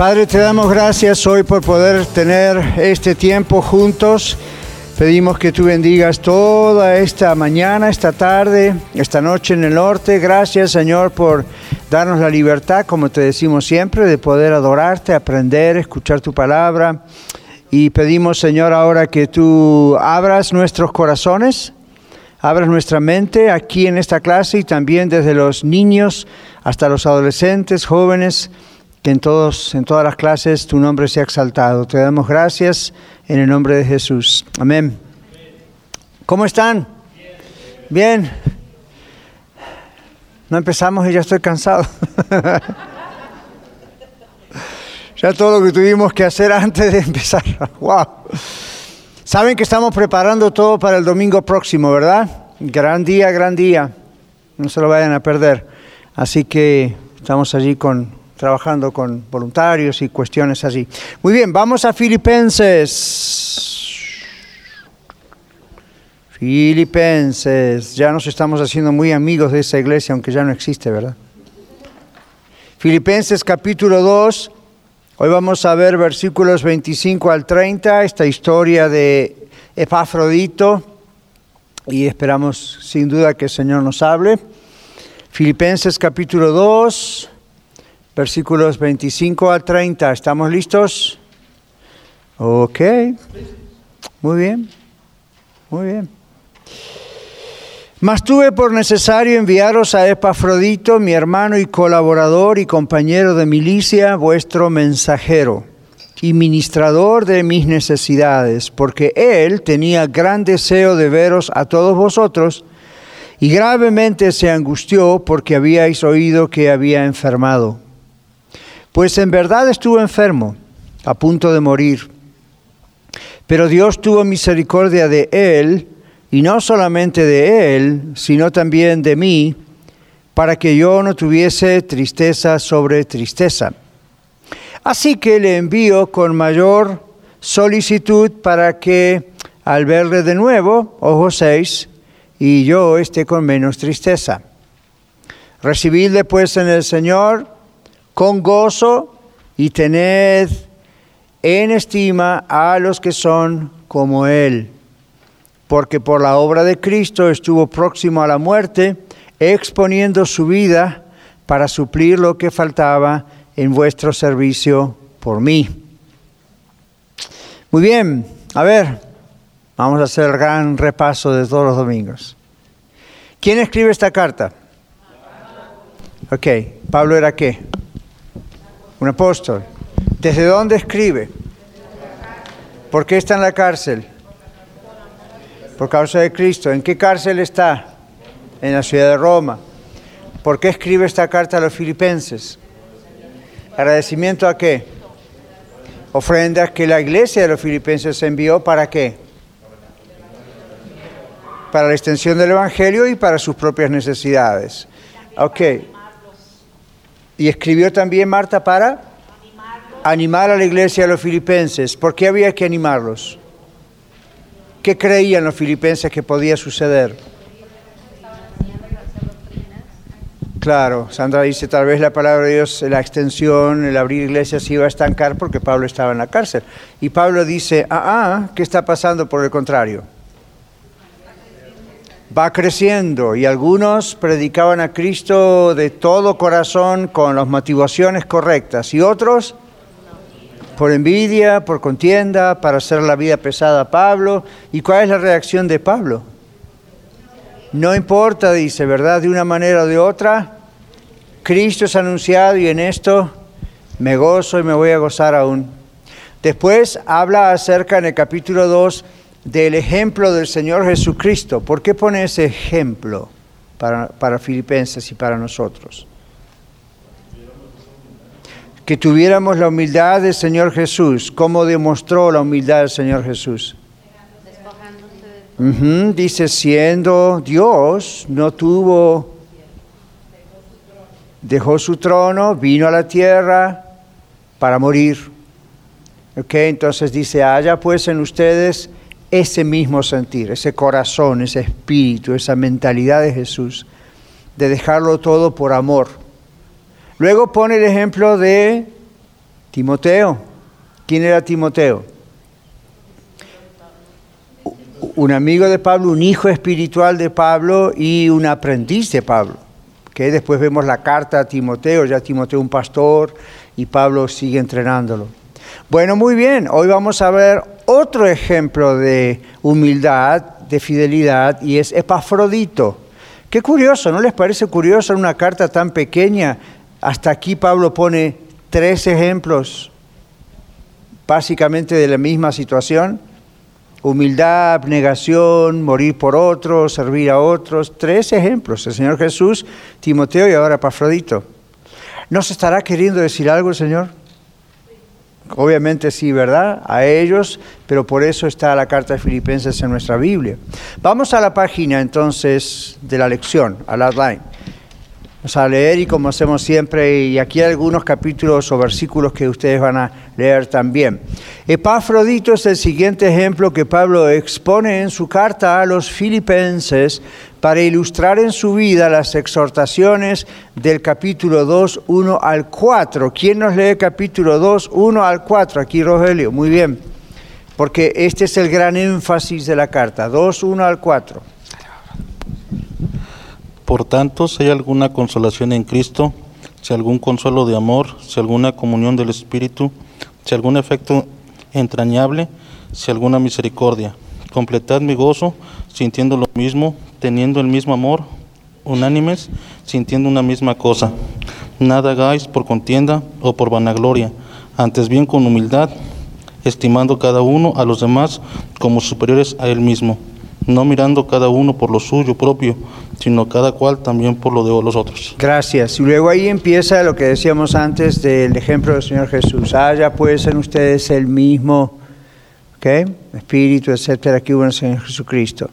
Padre, te damos gracias hoy por poder tener este tiempo juntos. Pedimos que tú bendigas toda esta mañana, esta tarde, esta noche en el norte. Gracias, Señor, por darnos la libertad, como te decimos siempre, de poder adorarte, aprender, escuchar tu palabra. Y pedimos, Señor, ahora que tú abras nuestros corazones, abras nuestra mente aquí en esta clase y también desde los niños hasta los adolescentes, jóvenes que en, todos, en todas las clases tu nombre sea exaltado. Te damos gracias en el nombre de Jesús. Amén. ¿Cómo están? Bien. No empezamos y ya estoy cansado. ya todo lo que tuvimos que hacer antes de empezar. ¡Wow! Saben que estamos preparando todo para el domingo próximo, ¿verdad? Gran día, gran día. No se lo vayan a perder. Así que estamos allí con trabajando con voluntarios y cuestiones así. Muy bien, vamos a Filipenses. Filipenses, ya nos estamos haciendo muy amigos de esa iglesia, aunque ya no existe, ¿verdad? Filipenses capítulo 2, hoy vamos a ver versículos 25 al 30, esta historia de Epafrodito, y esperamos sin duda que el Señor nos hable. Filipenses capítulo 2, versículos 25 a 30. ¿Estamos listos? Ok. Muy bien. Muy bien. Mas tuve por necesario enviaros a Epafrodito, mi hermano y colaborador y compañero de milicia, vuestro mensajero y ministrador de mis necesidades, porque él tenía gran deseo de veros a todos vosotros, y gravemente se angustió porque habíais oído que había enfermado. Pues en verdad estuvo enfermo, a punto de morir. Pero Dios tuvo misericordia de él, y no solamente de él, sino también de mí, para que yo no tuviese tristeza sobre tristeza. Así que le envío con mayor solicitud para que al verle de nuevo, ojo seis, y yo esté con menos tristeza. Recibidle pues en el Señor con gozo y tened en estima a los que son como Él, porque por la obra de Cristo estuvo próximo a la muerte, exponiendo su vida para suplir lo que faltaba en vuestro servicio por mí. Muy bien, a ver, vamos a hacer el gran repaso de todos los domingos. ¿Quién escribe esta carta? Ok, Pablo era qué? Un apóstol. ¿Desde dónde escribe? ¿Por qué está en la cárcel? Por causa de Cristo. ¿En qué cárcel está? En la ciudad de Roma. ¿Por qué escribe esta carta a los filipenses? ¿Agradecimiento a qué? Ofrendas que la iglesia de los filipenses envió para qué? Para la extensión del Evangelio y para sus propias necesidades. Ok. Y escribió también Marta para animar a la iglesia de los filipenses. ¿Por qué había que animarlos? ¿Qué creían los filipenses que podía suceder? Claro, Sandra dice, tal vez la palabra de Dios, la extensión, el abrir iglesias iba a estancar porque Pablo estaba en la cárcel. Y Pablo dice, ah, ah, ¿qué está pasando por el contrario? Va creciendo y algunos predicaban a Cristo de todo corazón con las motivaciones correctas y otros por envidia, por contienda, para hacer la vida pesada a Pablo. ¿Y cuál es la reacción de Pablo? No importa, dice, ¿verdad? De una manera o de otra, Cristo es anunciado y en esto me gozo y me voy a gozar aún. Después habla acerca en el capítulo 2 del ejemplo del Señor Jesucristo. ¿Por qué pone ese ejemplo para, para Filipenses y para nosotros? que tuviéramos la humildad del Señor Jesús. ¿Cómo demostró la humildad del Señor Jesús? Ujú, Dice, siendo Dios, no tuvo, dejó su trono, vino a la tierra para morir. Ok, entonces dice, haya pues en ustedes ese mismo sentir, ese corazón, ese espíritu, esa mentalidad de Jesús, de dejarlo todo por amor. Luego pone el ejemplo de Timoteo. ¿Quién era Timoteo? Un amigo de Pablo, un hijo espiritual de Pablo y un aprendiz de Pablo. Que después vemos la carta a Timoteo, ya Timoteo un pastor y Pablo sigue entrenándolo. Bueno, muy bien, hoy vamos a ver otro ejemplo de humildad, de fidelidad, y es Epafrodito. Qué curioso, ¿no les parece curioso en una carta tan pequeña? Hasta aquí Pablo pone tres ejemplos básicamente de la misma situación. Humildad, abnegación, morir por otros, servir a otros. Tres ejemplos, el Señor Jesús, Timoteo y ahora Epafrodito. ¿No se estará queriendo decir algo Señor? Obviamente sí, ¿verdad? A ellos, pero por eso está la carta de Filipenses en nuestra Biblia. Vamos a la página entonces de la lección, al outline. Vamos a leer y como hacemos siempre, y aquí hay algunos capítulos o versículos que ustedes van a leer también. Epafrodito es el siguiente ejemplo que Pablo expone en su carta a los filipenses para ilustrar en su vida las exhortaciones del capítulo 2, 1 al 4. ¿Quién nos lee capítulo 2, 1 al 4? Aquí Rogelio, muy bien. Porque este es el gran énfasis de la carta, 2, 1 al 4. Por tanto, si hay alguna consolación en Cristo, si algún consuelo de amor, si alguna comunión del Espíritu, si algún efecto entrañable, si alguna misericordia, completad mi gozo, sintiendo lo mismo, teniendo el mismo amor, unánimes, sintiendo una misma cosa. Nada hagáis por contienda o por vanagloria, antes bien con humildad, estimando cada uno a los demás como superiores a él mismo, no mirando cada uno por lo suyo propio, sino cada cual también por lo de los otros. Gracias. Y luego ahí empieza lo que decíamos antes del ejemplo del Señor Jesús. Haya pues en ustedes el mismo espíritu, etcétera, que hubo en el Señor Jesucristo.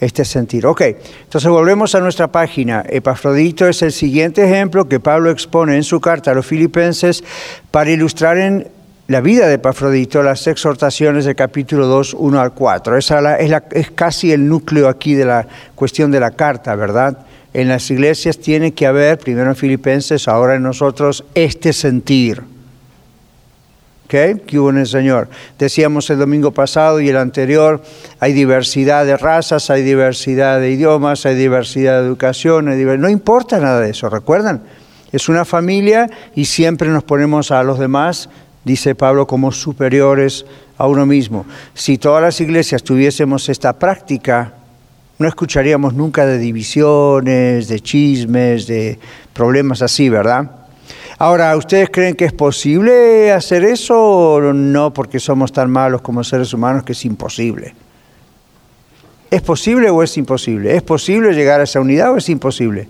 Este sentir. Ok, entonces volvemos a nuestra página. Epafrodito es el siguiente ejemplo que Pablo expone en su carta a los filipenses para ilustrar en la vida de Epafrodito las exhortaciones del capítulo 2, 1 al 4. Esa es, es casi el núcleo aquí de la cuestión de la carta, ¿verdad? En las iglesias tiene que haber, primero en Filipenses, ahora en nosotros, este sentir. ¿Ok? Que hubo en el Señor. Decíamos el domingo pasado y el anterior, hay diversidad de razas, hay diversidad de idiomas, hay diversidad de educación, no importa nada de eso, ¿recuerdan? Es una familia y siempre nos ponemos a los demás, dice Pablo, como superiores a uno mismo. Si todas las iglesias tuviésemos esta práctica, no escucharíamos nunca de divisiones, de chismes, de problemas así, ¿verdad? Ahora, ¿ustedes creen que es posible hacer eso o no porque somos tan malos como seres humanos que es imposible? ¿Es posible o es imposible? ¿Es posible llegar a esa unidad o es imposible?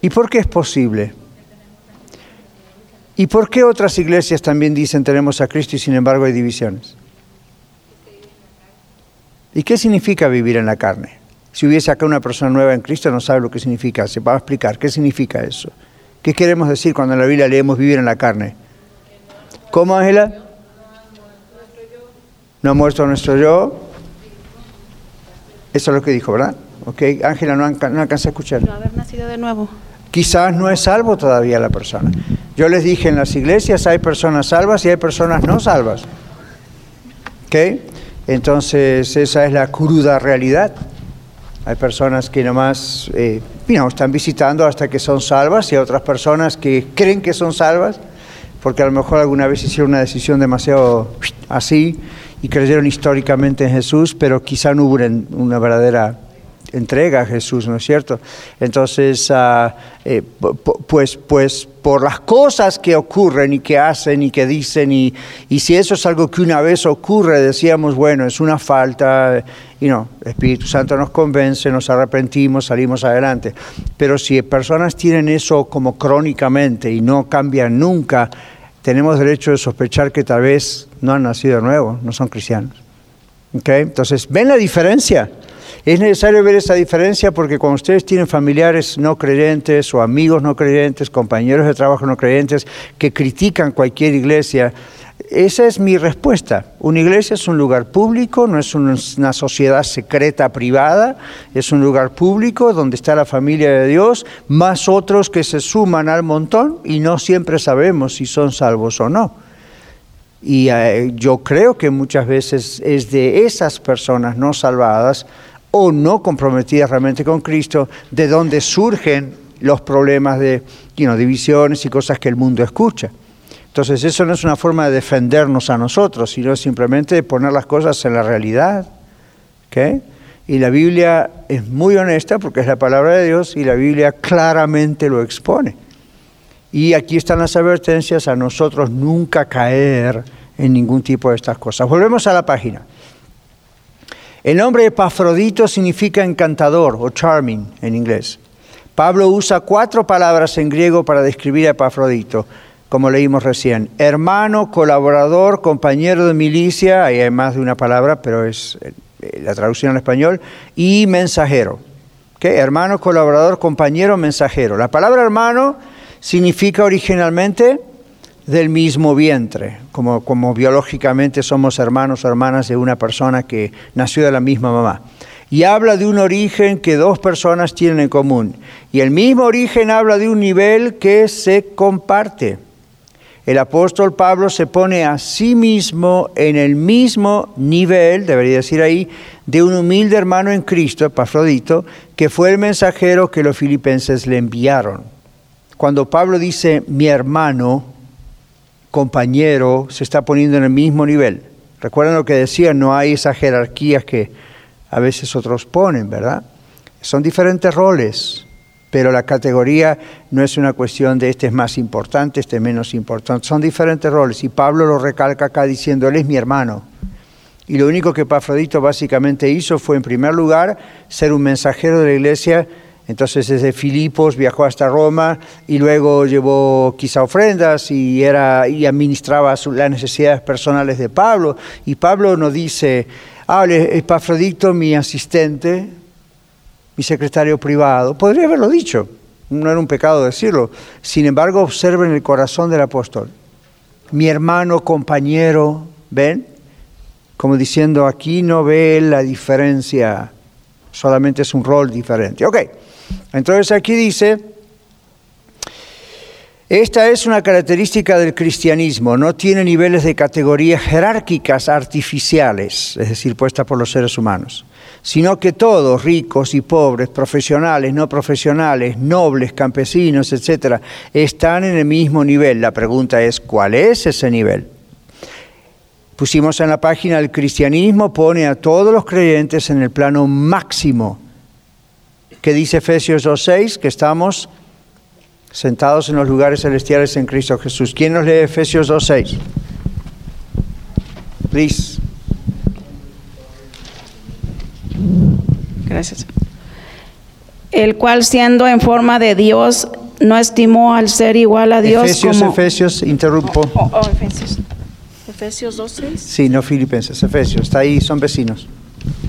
¿Y por qué es posible? ¿Y por qué otras iglesias también dicen tenemos a Cristo y sin embargo hay divisiones? ¿Y qué significa vivir en la carne? Si hubiese acá una persona nueva en Cristo no sabe lo que significa. Se va a explicar qué significa eso. ¿Qué queremos decir cuando en la Biblia leemos vivir en la carne? ¿Cómo, Ángela? No ha muerto nuestro yo. Eso es lo que dijo, ¿verdad? Ok, Ángela no, no alcanza a escuchar. No haber nacido de nuevo. Quizás no es salvo todavía la persona. Yo les dije en las iglesias hay personas salvas y hay personas no salvas. ¿Ok? Entonces esa es la cruda realidad. Hay personas que nomás eh, know, están visitando hasta que son salvas y hay otras personas que creen que son salvas porque a lo mejor alguna vez hicieron una decisión demasiado así y creyeron históricamente en Jesús, pero quizá no hubo una verdadera entrega a Jesús, ¿no es cierto? Entonces, ah, eh, pues, pues por las cosas que ocurren y que hacen y que dicen, y, y, si eso es algo que una vez ocurre, decíamos, bueno, es una falta, y no, Espíritu Santo nos convence, nos arrepentimos, salimos adelante. Pero si personas tienen eso como crónicamente y no cambian nunca, tenemos derecho de sospechar que tal vez no han nacido de nuevo, no son cristianos. ¿Okay? Entonces, ¿ven la diferencia? Es necesario ver esa diferencia porque cuando ustedes tienen familiares no creyentes o amigos no creyentes, compañeros de trabajo no creyentes que critican cualquier iglesia, esa es mi respuesta. Una iglesia es un lugar público, no es una sociedad secreta privada, es un lugar público donde está la familia de Dios, más otros que se suman al montón y no siempre sabemos si son salvos o no. Y eh, yo creo que muchas veces es de esas personas no salvadas o no comprometidas realmente con Cristo de donde surgen los problemas de divisiones y cosas que el mundo escucha. Entonces eso no es una forma de defendernos a nosotros, sino simplemente de poner las cosas en la realidad. Y la Biblia es muy honesta porque es la palabra de Dios y la Biblia claramente lo expone. Y aquí están las advertencias a nosotros nunca caer en ningún tipo de estas cosas. Volvemos a la página. El nombre Epafrodito significa encantador o charming en inglés. Pablo usa cuatro palabras en griego para describir a Epafrodito como leímos recién. Hermano, colaborador, compañero de milicia, ahí hay más de una palabra, pero es eh, la traducción al español, y mensajero. ¿Qué? Hermano, colaborador, compañero, mensajero. La palabra hermano significa originalmente del mismo vientre, como, biológicamente somos hermanos o hermanas de una persona que nació de la misma mamá. Y habla de un origen que dos personas tienen en común. Y el mismo origen habla de un nivel que se comparte el apóstol Pablo se pone a sí mismo en el mismo nivel, debería decir ahí, de un humilde hermano en Cristo, Epafrodito, que fue el mensajero que los filipenses le enviaron. Cuando Pablo dice mi hermano, compañero, se está poniendo en el mismo nivel. Recuerden lo que decía, no hay esas jerarquías que a veces otros ponen, ¿verdad? Son diferentes roles pero la categoría no es una cuestión de este es más importante, este es menos importante, son diferentes roles y Pablo lo recalca acá diciendo, él es mi hermano. Y lo único que Pafrodito básicamente hizo fue, en primer lugar, ser un mensajero de la iglesia. Entonces desde Filipos viajó hasta Roma y luego llevó quizá ofrendas y, era, y administraba las necesidades personales de Pablo. Y Pablo nos dice, ah, Epafrodito, mi asistente, mi secretario privado. Podría haberlo dicho, no era un pecado decirlo. Sin embargo, observen el corazón del apóstol. Mi hermano, compañero, ¿ven? Como diciendo, aquí no ve la diferencia, solamente es un rol diferente. Ok, entonces aquí dice, esta es una característica del cristianismo, no tiene niveles de categorías jerárquicas artificiales, es decir, puestas por los seres humanos sino que todos, ricos y pobres, profesionales, no profesionales, nobles, campesinos, etcétera, están en el mismo nivel. La pregunta es, ¿cuál es ese nivel? Pusimos en la página el cristianismo pone a todos los creyentes en el plano máximo, que dice Efesios 2.6, que estamos sentados en los lugares celestiales en Cristo Jesús. ¿Quién nos lee Efesios 2.6? Please. Gracias. El cual siendo en forma de Dios, no estimó al ser igual a Dios Efesios, Efesios, interrumpo. Oh, oh, Efesios. Efesios 2.6. Sí, no Filipenses, Efesios, está ahí, son vecinos.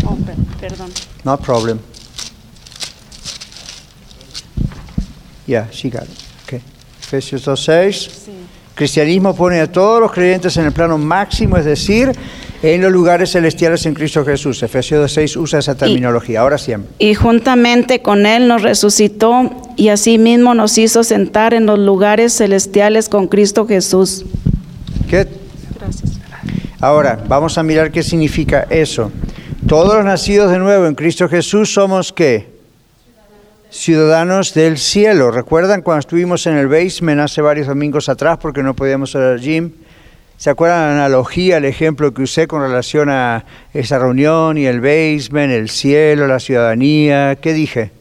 Oh, perdón. No problem. Yeah, she got it. Okay. Efesios 2.6. Sí. Cristianismo pone a todos los creyentes en el plano máximo, es decir, en los lugares celestiales en Cristo Jesús. Efesios 6 usa esa terminología, ahora siempre. Y juntamente con Él nos resucitó y asimismo nos hizo sentar en los lugares celestiales con Cristo Jesús. ¿Qué? Gracias. Ahora, vamos a mirar qué significa eso. Todos los nacidos de nuevo en Cristo Jesús somos qué? Ciudadanos del cielo. ¿Recuerdan cuando estuvimos en el basement hace varios domingos atrás porque no podíamos ir al gym? ¿Se acuerdan la analogía, el ejemplo que usé con relación a esa reunión y el basement, el cielo, la ciudadanía? ¿Qué dije?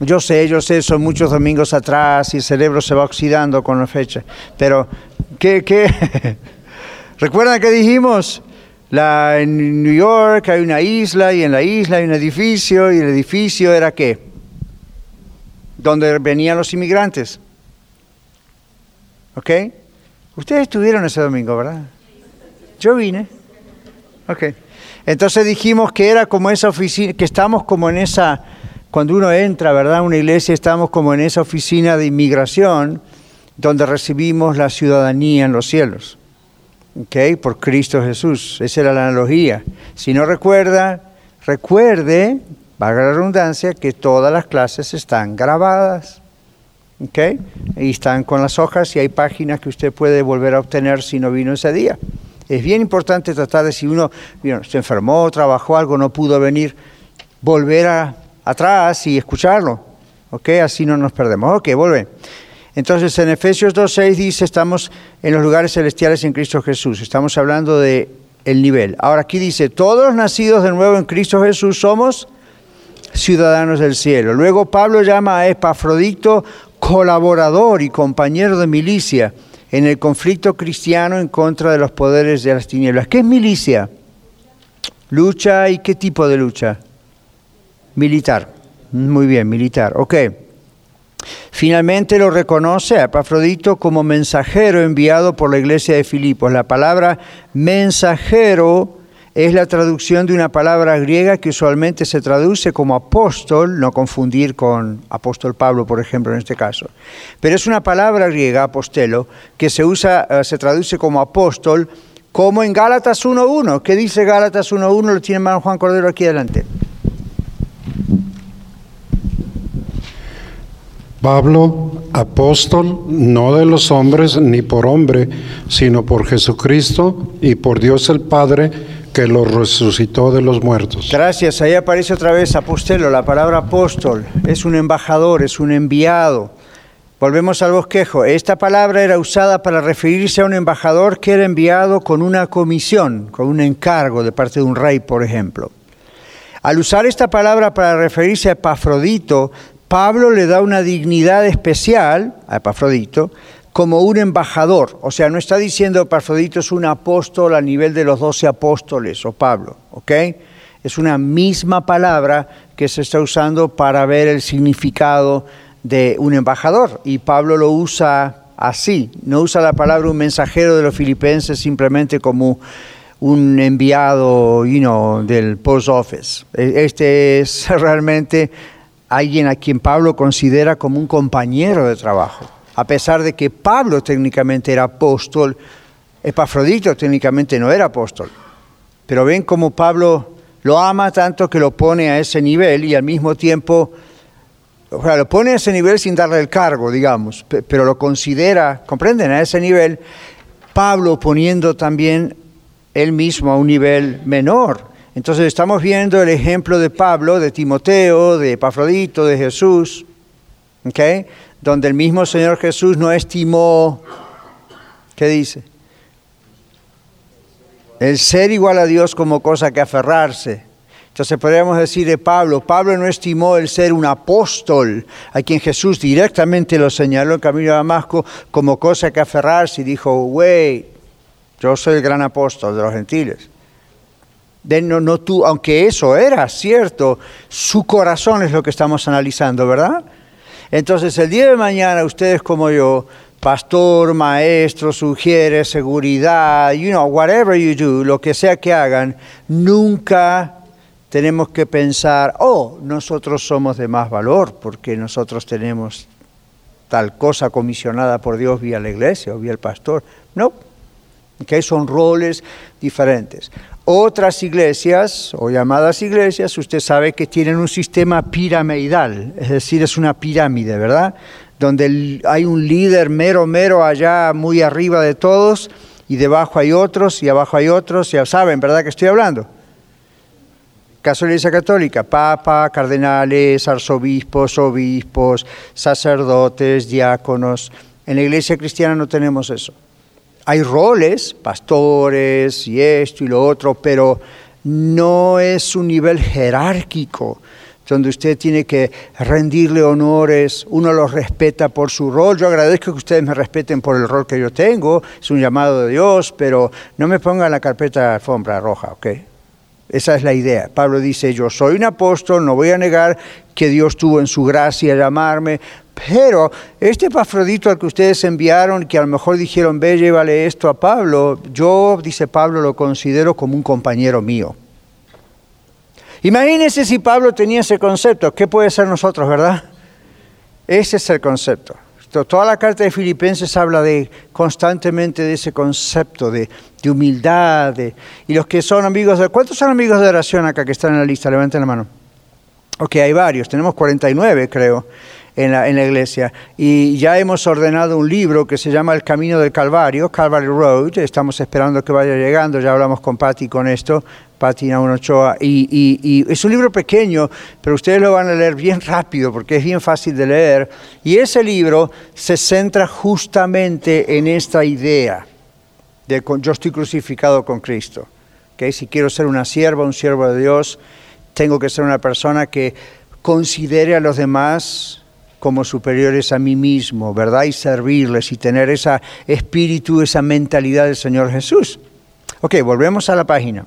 Yo sé, yo sé, son muchos domingos atrás y el cerebro se va oxidando con la fecha. Pero, ¿qué? qué? ¿Recuerdan que dijimos? La, en New York hay una isla y en la isla hay un edificio y el edificio era qué? Donde venían los inmigrantes. ¿Ok? Ustedes estuvieron ese domingo, ¿verdad? Yo vine. Ok. Entonces dijimos que era como esa oficina, que estamos como en esa, cuando uno entra, ¿verdad? Una iglesia, estamos como en esa oficina de inmigración donde recibimos la ciudadanía en los cielos. ¿Ok? Por Cristo Jesús. Esa era la analogía. Si no recuerda, recuerde, valga la redundancia, que todas las clases están grabadas. ¿ok? Y están con las hojas y hay páginas que usted puede volver a obtener si no vino ese día. Es bien importante tratar de si uno se enfermó, trabajó algo, no pudo venir, volver a, atrás y escucharlo, ¿ok? Así no nos perdemos. Ok, vuelve. Entonces en Efesios 2.6 dice, estamos en los lugares celestiales en Cristo Jesús. Estamos hablando de el nivel. Ahora aquí dice, todos nacidos de nuevo en Cristo Jesús somos ciudadanos del cielo. Luego Pablo llama a Epafrodito colaborador y compañero de milicia en el conflicto cristiano en contra de los poderes de las tinieblas. ¿Qué es milicia? Lucha y qué tipo de lucha? Militar. Muy bien, militar. Ok. Finalmente lo reconoce a Epafrodito como mensajero enviado por la iglesia de Filipos. La palabra mensajero es la traducción de una palabra griega que usualmente se traduce como apóstol, no confundir con apóstol Pablo, por ejemplo, en este caso. Pero es una palabra griega, apostelo, que se usa, eh, se traduce como apóstol, como en Gálatas 1.1. ¿Qué dice Gálatas 1.1? Lo tiene hermano Juan Cordero aquí adelante. Pablo, apóstol, no de los hombres ni por hombre, sino por Jesucristo y por Dios el Padre, que lo resucitó de los muertos. Gracias, ahí aparece otra vez apostelo, la palabra apóstol, es un embajador, es un enviado. Volvemos al bosquejo. Esta palabra era usada para referirse a un embajador que era enviado con una comisión, con un encargo de parte de un rey, por ejemplo. Al usar esta palabra para referirse a Epafrodito, Pablo le da una dignidad especial a Epafrodito como un embajador. O sea, no está diciendo Epafrodito es un apóstol a nivel de los doce apóstoles o Pablo, ¿ok? Es una misma palabra que se está usando para ver el significado de un embajador. Y Pablo lo usa así, no usa la palabra un mensajero de los filipenses simplemente como un enviado you del post office. E, este es realmente alguien a quien Pablo considera como un compañero de trabajo a pesar de que Pablo técnicamente era apóstol, Epafrodito técnicamente no era apóstol. Pero ven cómo Pablo lo ama tanto que lo pone a ese nivel y al mismo tiempo, lo pone a ese nivel sin darle el cargo, digamos, pero lo considera, comprenden, a ese nivel, Pablo poniendo también él mismo a un nivel menor. Entonces estamos viendo el ejemplo de Pablo, de Timoteo, de Epafrodito, de Jesús, ¿ok? donde el mismo Señor Jesús no estimó, ¿qué dice? El ser igual a Dios como cosa que aferrarse. Entonces podríamos decir de Pablo, Pablo no estimó el ser un apóstol, a quien Jesús directamente lo señaló en camino a Damasco como cosa que aferrarse y dijo, wey, yo soy el gran apóstol de los gentiles. De, no, no tú, aunque eso era cierto, su corazón es lo que estamos analizando, ¿verdad? Entonces el día de mañana ustedes como yo, pastor, maestro, sugiere, seguridad, you know, whatever you do, lo que sea que hagan, nunca tenemos que pensar, oh, nosotros somos de más valor porque nosotros tenemos tal cosa comisionada por Dios vía la iglesia o vía el pastor. No, que son roles diferentes. Otras iglesias, o llamadas iglesias, usted sabe que tienen un sistema piramidal, es decir, es una pirámide, ¿verdad? Donde hay un líder mero, mero allá, muy arriba de todos, y debajo hay otros, y abajo hay otros, ya saben, ¿verdad que estoy hablando? Caso de la Iglesia Católica, papa, cardenales, arzobispos, obispos, sacerdotes, diáconos. En la Iglesia cristiana no tenemos eso. Hay roles, pastores y esto y lo otro, pero no es un nivel jerárquico donde usted tiene que rendirle honores, uno los respeta por su rol. Yo agradezco que ustedes me respeten por el rol que yo tengo, es un llamado de Dios, pero no me pongan la carpeta alfombra roja, ¿ok? Esa es la idea. Pablo dice, yo soy un apóstol, no voy a negar que Dios tuvo en su gracia llamarme, pero este Pafrodito al que ustedes enviaron, que a lo mejor dijeron, ve, llévale esto a Pablo, yo, dice Pablo, lo considero como un compañero mío. Imagínense si Pablo tenía ese concepto, ¿qué puede ser nosotros, verdad? Ese es el concepto. Toda la carta de Filipenses habla constantemente de ese concepto de, humildad. y los que son amigos de... ¿Cuántos son amigos de oración acá que están en la lista? Levanten la mano. Ok, hay varios, tenemos 49 creo en la, en la iglesia. Y ya hemos ordenado un libro que se llama El Camino del Calvario, Calvary Road. Estamos esperando que vaya llegando, ya hablamos con Patti con esto, Patti Ochoa. Y, y, y es un libro pequeño, pero ustedes lo van a leer bien rápido porque es bien fácil de leer. Y ese libro se centra justamente en esta idea de yo estoy crucificado con Cristo. ¿Okay? Si quiero ser una sierva, un siervo de Dios, tengo que ser una persona que considere a los demás como superiores a mí mismo, ¿verdad? Y servirles y tener ese espíritu, esa mentalidad del Señor Jesús. Ok, volvemos a la página.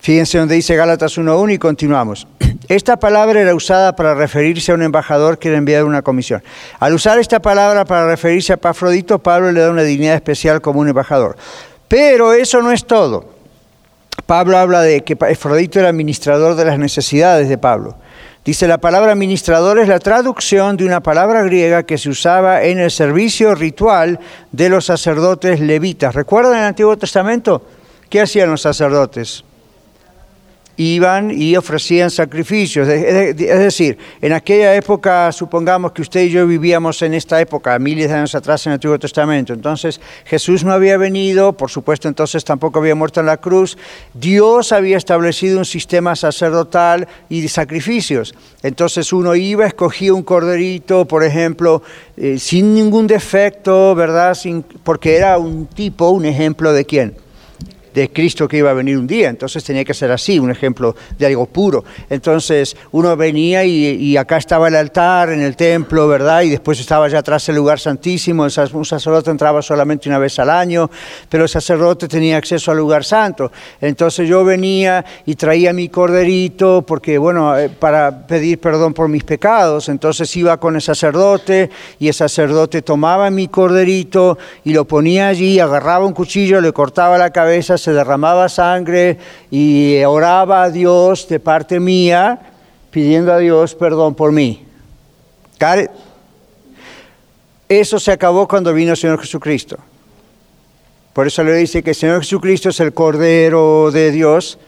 Fíjense donde dice Gálatas 1.1 y continuamos. Esta palabra era usada para referirse a un embajador que era enviado una comisión. Al usar esta palabra para referirse a Pafrodito, Pablo le da una dignidad especial como un embajador. Pero eso no es todo. Pablo habla de que Pafrodito era administrador de las necesidades de Pablo. Dice, la palabra administrador es la traducción de una palabra griega que se usaba en el servicio ritual de los sacerdotes levitas. ¿Recuerdan el Antiguo Testamento? ¿Qué hacían los sacerdotes? Iban y ofrecían sacrificios. Es decir, en aquella época, supongamos que usted y yo vivíamos en esta época, miles de años atrás en el Antiguo Testamento, entonces Jesús no había venido, por supuesto entonces tampoco había muerto en la cruz, Dios había establecido un sistema sacerdotal y de sacrificios. Entonces uno iba, escogía un corderito, por ejemplo, eh, sin ningún defecto, ¿verdad? Sin, porque era un tipo, un ejemplo de quién? De Cristo que iba a venir un día, entonces tenía que ser así, un ejemplo de algo puro. Entonces uno venía y, acá estaba el altar en el templo, ¿verdad? Y después estaba ya atrás el lugar santísimo, un sacerdote entraba solamente una vez al año, pero el sacerdote tenía acceso al lugar santo. Entonces yo venía y traía mi corderito, porque bueno, eh, para pedir perdón por mis pecados, entonces iba con el sacerdote y el sacerdote tomaba mi corderito y lo ponía allí, agarraba un cuchillo, le cortaba la cabeza, se derramaba sangre y oraba a Dios de parte mía, pidiendo a Dios perdón por mí. Eso se acabó cuando vino el Señor Jesucristo. Por eso le dice que el Señor Jesucristo es el Cordero de Dios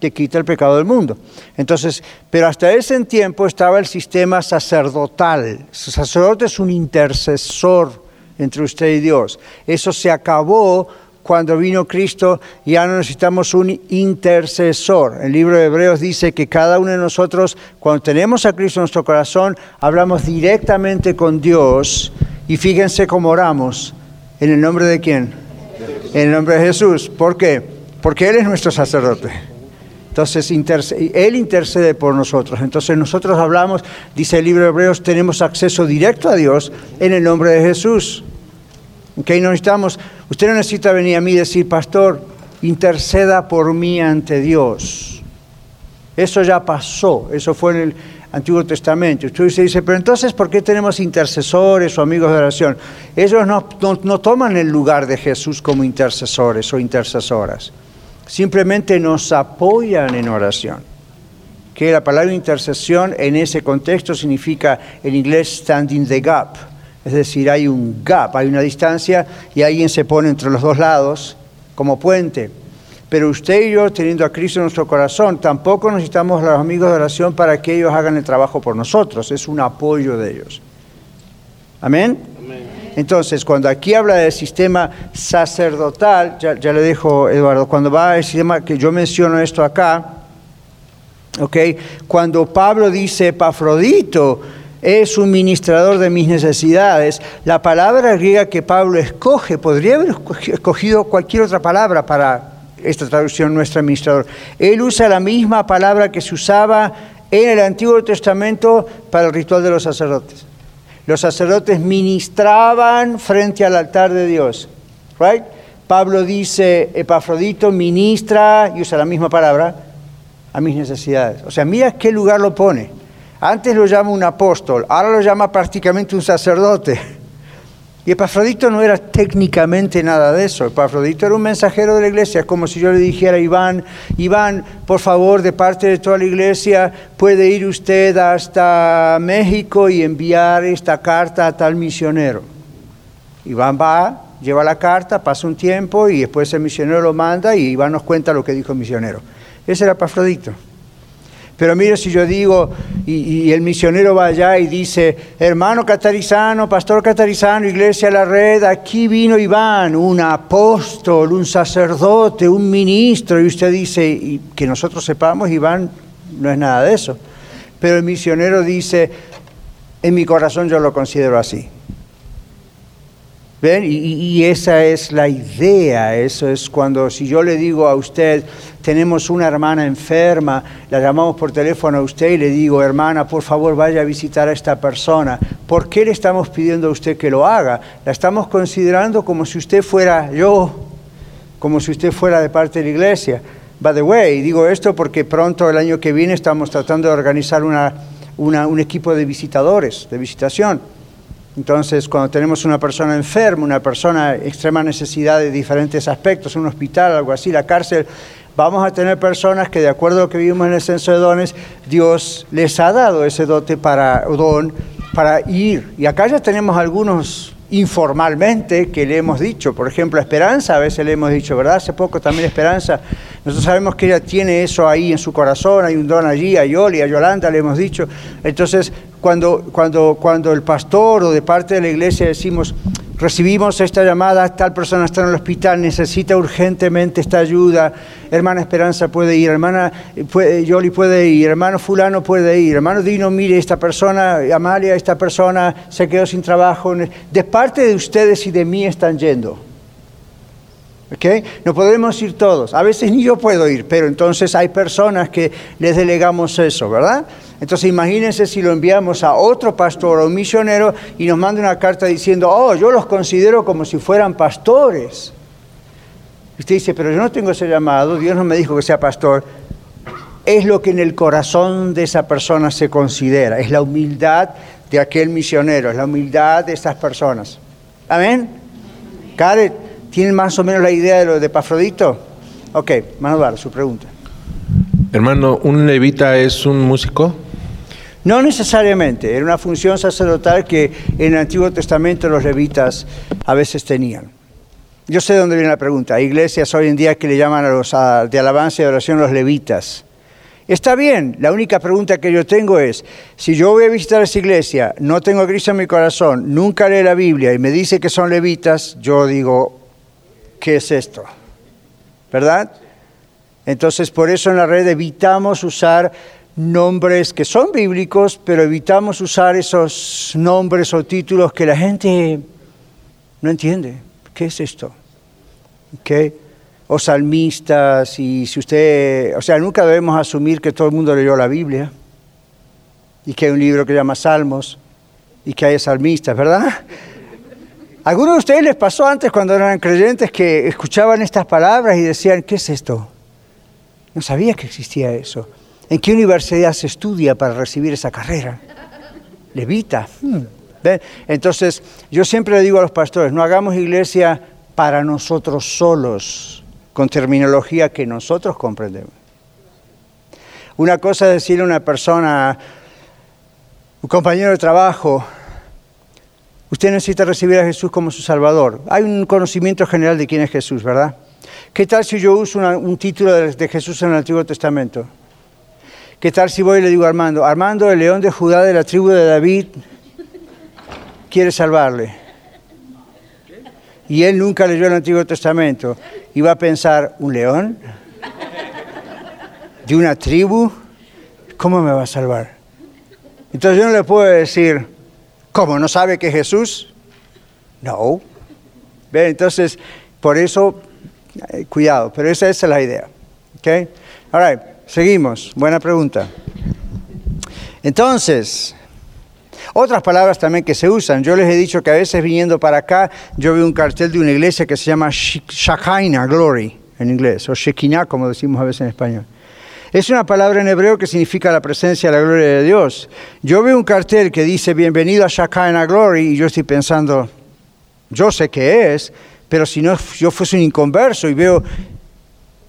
que quita el pecado del mundo. Entonces, pero hasta ese tiempo estaba el sistema sacerdotal. El sacerdote es un intercesor entre usted y Dios. Eso se acabó cuando vino Cristo ya no necesitamos un intercesor. El libro de Hebreos dice que cada uno de nosotros, cuando tenemos a Cristo en nuestro corazón, hablamos directamente con Dios y fíjense cómo oramos. ¿En el nombre de quién? En el nombre de Jesús. ¿Por qué? Porque Él es nuestro sacerdote. Entonces, Él intercede por nosotros. Entonces, nosotros hablamos, dice el libro de Hebreos, tenemos acceso directo a Dios en el nombre de Jesús. Okay, no necesitamos, usted no necesita venir a mí y decir, pastor, interceda por mí ante Dios. Eso ya pasó, eso fue en el Antiguo Testamento. Usted dice, pero entonces, ¿por qué tenemos intercesores o amigos de oración? Ellos no, no toman el lugar de Jesús como intercesores o intercesoras. Simplemente nos apoyan en oración. Que la palabra intercesión en ese contexto significa en inglés standing the gap es decir, hay un gap, hay una distancia y alguien se pone entre los dos lados como puente. Pero usted y yo, teniendo a Cristo en nuestro corazón, tampoco necesitamos a los amigos de oración para que ellos hagan el trabajo por nosotros. Es un apoyo de ellos. Amén. Entonces, cuando aquí habla del sistema sacerdotal, ya, le dejo, Eduardo, cuando va al sistema que yo menciono esto acá, ¿ok? Cuando Pablo dice Epafrodito, es un ministrador de mis necesidades. La palabra griega que Pablo escoge, podría haber escogido cualquier otra palabra para esta traducción nuestra administrador. Él usa la misma palabra que se usaba en el Antiguo Testamento para el ritual de los sacerdotes. Los sacerdotes ministraban frente al altar de Dios. Right? Pablo dice, Epafrodito ministra, y usa la misma palabra, a mis necesidades. O sea, mira qué lugar lo pone. Antes lo llama un apóstol, ahora lo llama prácticamente un sacerdote. Y Epafrodito no era técnicamente nada de eso. Epafrodito era un mensajero de la iglesia. Es como si yo le dijera a Iván, Iván, por favor, de parte de toda la iglesia, puede ir usted hasta México y enviar esta carta a tal misionero. Iván va, lleva la carta, pasa un tiempo y después el misionero lo manda y Iván nos cuenta lo que dijo el misionero. Ese era Epafrodito. Pero mire si yo digo, y, el misionero va allá y dice, hermano catarizano, pastor catarizano, iglesia La Red, aquí vino Iván, un apóstol, un sacerdote, un ministro, y usted dice, y que nosotros sepamos, Iván no es nada de eso. Pero el misionero dice, en mi corazón yo lo considero así. Y, esa es la idea, eso es cuando si yo le digo a usted, tenemos una hermana enferma, la llamamos por teléfono a usted y le digo, hermana, por favor vaya a visitar a esta persona. ¿Por qué le estamos pidiendo a usted que lo haga? La estamos considerando como si usted fuera yo, como si usted fuera de parte de la iglesia. By the way, digo esto porque pronto el año que viene estamos tratando de organizar una, un equipo de visitadores, de visitación entonces, cuando tenemos una persona enferma, una persona extrema necesidad de diferentes aspectos, un hospital, algo así, la cárcel, vamos a tener personas que de acuerdo a lo que vivimos en el censo de dones, Dios les ha dado ese dote para don para ir. Y acá ya tenemos algunos informalmente que le hemos dicho, por ejemplo, a Esperanza, a veces le hemos dicho, ¿verdad? Hace poco también Esperanza, nosotros sabemos que ella tiene eso ahí en su corazón, hay un don allí, a Yoli, a Yolanda le hemos dicho. Entonces, cuando, cuando, cuando el pastor o de parte de la iglesia decimos, recibimos esta llamada, tal persona está en el hospital, necesita urgentemente esta ayuda, hermana Esperanza puede ir, hermana puede, Yoli puede ir, hermano fulano puede ir, hermano Dino, mire, esta persona, Amalia, esta persona se quedó sin trabajo, de parte de ustedes y de mí están yendo. ¿Okay? No podemos ir todos, a veces ni yo puedo ir, pero entonces hay personas que les delegamos eso, ¿verdad? Entonces imagínense si lo enviamos a otro pastor o un misionero y nos manda una carta diciendo, oh, yo los considero como si fueran pastores. usted dice, pero yo no tengo ese llamado, Dios no me dijo que sea pastor. Es lo que en el corazón de esa persona se considera, es la humildad de aquel misionero, es la humildad de esas personas. Amén. Karen, ¿tienen más o menos la idea de lo de Pafrodito? Ok, Manuel, su pregunta. Hermano, ¿un levita es un músico? No necesariamente, era una función sacerdotal que en el Antiguo Testamento los levitas a veces tenían. Yo sé de dónde viene la pregunta. Hay iglesias hoy en día que le llaman a los de alabanza y oración los levitas. Está bien, la única pregunta que yo tengo es, si yo voy a visitar esa iglesia, no tengo Cristo en mi corazón, nunca lee la Biblia y me dice que son levitas, yo digo, ¿qué es esto? ¿Verdad? Entonces, por eso en la red evitamos usar nombres que son bíblicos, pero evitamos usar esos nombres o títulos que la gente no entiende. ¿Qué es esto? ¿Qué? O salmistas, y si usted, o sea, nunca debemos asumir que todo el mundo leyó la Biblia y que hay un libro que llama Salmos y que hay salmistas, ¿verdad? ¿A algunos de ustedes les pasó antes cuando eran creyentes que escuchaban estas palabras y decían, ¿qué es esto? No sabía que existía eso. ¿En qué universidad se estudia para recibir esa carrera? Levita. Hmm. Entonces, yo siempre le digo a los pastores, no hagamos iglesia para nosotros solos, con terminología que nosotros comprendemos. Una cosa es decirle a una persona, un compañero de trabajo, usted necesita recibir a Jesús como su Salvador. Hay un conocimiento general de quién es Jesús, ¿verdad? ¿Qué tal si yo uso un título de Jesús en el Antiguo Testamento? ¿Qué tal si voy y le digo a Armando, Armando, el león de Judá de la tribu de David, quiere salvarle? Y él nunca leyó el Antiguo Testamento. Y va a pensar, ¿un león? ¿De una tribu? ¿Cómo me va a salvar? Entonces yo no le puedo decir, ¿cómo no sabe que es Jesús? No. ¿Ve? Entonces, por eso, eh, cuidado, pero esa, esa es la idea. ¿Ok? All right, seguimos. Buena pregunta. Entonces, otras palabras también que se usan. Yo les he dicho que a veces viniendo para acá, yo vi un cartel de una iglesia que se llama Shekinah Glory en inglés, o Shekinah como decimos a veces en español. Es una palabra en hebreo que significa la presencia la gloria de Dios. Yo veo un cartel que dice bienvenido a Shekinah Glory y yo estoy pensando, yo sé qué es, pero si no yo fuese un inconverso y veo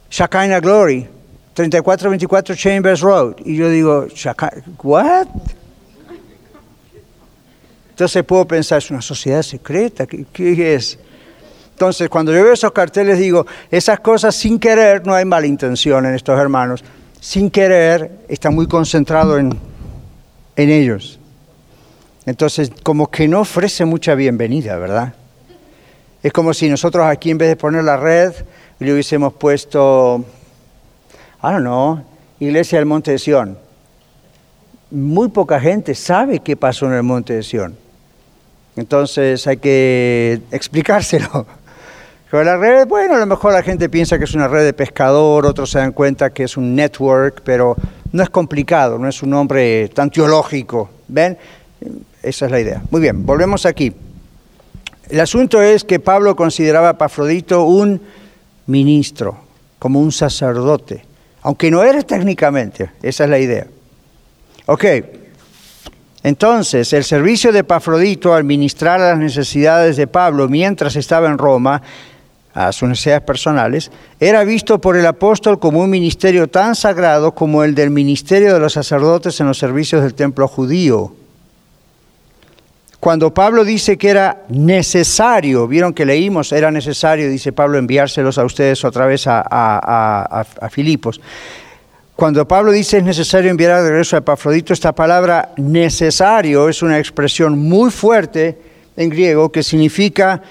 Shekinah Glory, 3424 Chambers Road, y yo digo, ¿what? Entonces puedo pensar, es una sociedad secreta, ¿qué, es? Entonces, cuando yo veo esos carteles, digo, esas cosas sin querer, no hay mala intención en estos hermanos, sin querer está muy concentrado en, en ellos. Entonces, como que no ofrece mucha bienvenida, ¿verdad? Es como si nosotros aquí, en vez de poner la red, le hubiésemos puesto, I don't know, Iglesia del Monte de Sión. Muy poca gente sabe qué pasó en el Monte de Sión. Entonces hay que explicárselo. Pero la red, bueno, a lo mejor la gente piensa que es una red de pescador, otros se dan cuenta que es un network, pero no es complicado, no es un nombre tan teológico. ¿Ven? Esa es la idea. Muy bien, volvemos aquí. El asunto es que Pablo consideraba a Pafrodito un ministro, como un sacerdote, aunque no era técnicamente, esa es la idea. Ok, entonces, el servicio de Pafrodito al ministrar las necesidades de Pablo mientras estaba en Roma a sus necesidades personales, era visto por el apóstol como un ministerio tan sagrado como el del ministerio de los sacerdotes en los servicios del templo judío. Cuando Pablo dice que era necesario, vieron que leímos, era necesario, dice Pablo, enviárselos a ustedes otra vez a, a Filipos. Cuando Pablo dice es necesario enviar de regreso a Epafrodito, esta palabra necesario es una expresión muy fuerte en griego que significa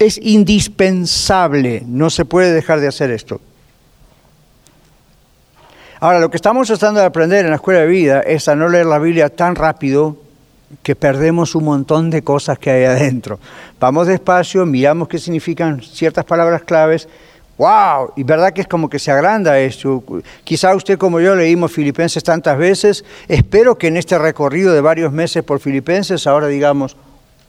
es indispensable, no se puede dejar de hacer esto. Ahora, lo que estamos tratando de aprender en la escuela de vida es a no leer la Biblia tan rápido que perdemos un montón de cosas que hay adentro. Vamos despacio, miramos qué significan ciertas palabras claves. ¡Wow! Y verdad que es como que se agranda esto. Quizá usted como yo leímos Filipenses tantas veces. Espero que en este recorrido de varios meses por Filipenses ahora digamos,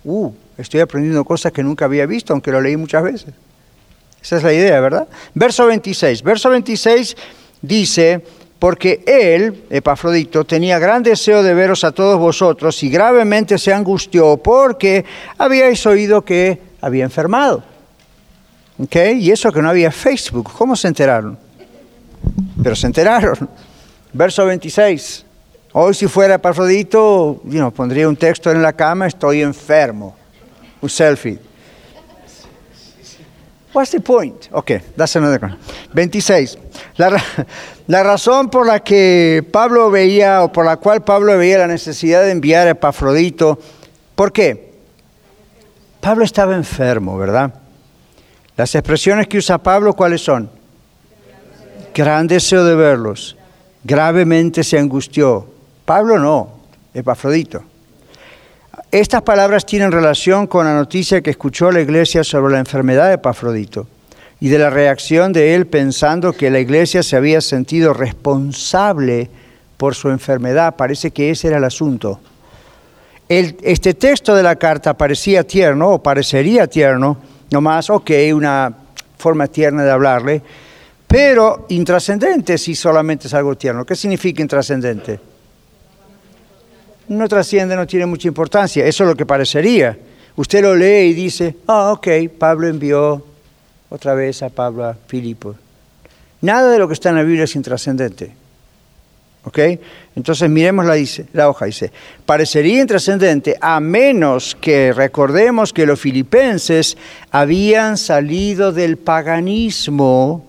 ¡uh! Estoy aprendiendo cosas que nunca había visto, aunque lo leí muchas veces. Esa es la idea, ¿verdad? Verso 26. Verso 26 dice, porque él, Epafrodito, tenía gran deseo de veros a todos vosotros y gravemente se angustió porque habíais oído que había enfermado. ¿Ok? Y eso que no había Facebook. ¿Cómo se enteraron? Pero se enteraron. Verso 26. Hoy si fuera Epafrodito, you pondría un texto en la cama, estoy enfermo un selfie. What's the point? Ok, that's another 26. La, la, razón por la que Pablo veía, o por la cual Pablo veía la necesidad de enviar a Epafrodito, ¿por qué? Pablo estaba enfermo, ¿verdad? Las expresiones que usa Pablo, ¿cuáles son? Gran deseo de verlos. Gravemente se angustió. Pablo no, Epafrodito. Estas palabras tienen relación con la noticia que escuchó la iglesia sobre la enfermedad de Epafrodito y de la reacción de él pensando que la iglesia se había sentido responsable por su enfermedad. Parece que ese era el asunto. este texto de la carta parecía tierno o parecería tierno, nomás, ok, una forma tierna de hablarle, pero intrascendente si solamente es algo tierno. ¿Qué significa intrascendente? No trasciende, no tiene mucha importancia. Eso es lo que parecería. Usted lo lee y dice, ah, ok, Pablo envió otra vez a Pablo a Filipo. Nada de lo que está en la Biblia es intrascendente. ¿Ok? Entonces miremos la, dice, la hoja, dice, parecería intrascendente a menos que recordemos que los filipenses habían salido del paganismo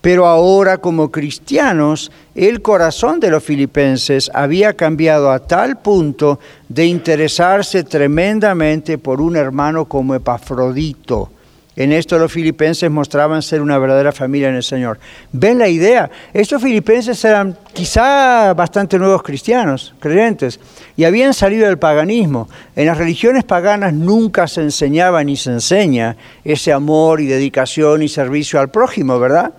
pero ahora como cristianos, el corazón de los filipenses había cambiado a tal punto de interesarse tremendamente por un hermano como Epafrodito. En esto los filipenses mostraban ser una verdadera familia en el Señor. ¿Ven la idea? Estos filipenses eran quizá bastante nuevos cristianos, creyentes, y habían salido del paganismo. En las religiones paganas nunca se enseñaba ni se enseña ese amor y dedicación y servicio al prójimo, ¿verdad?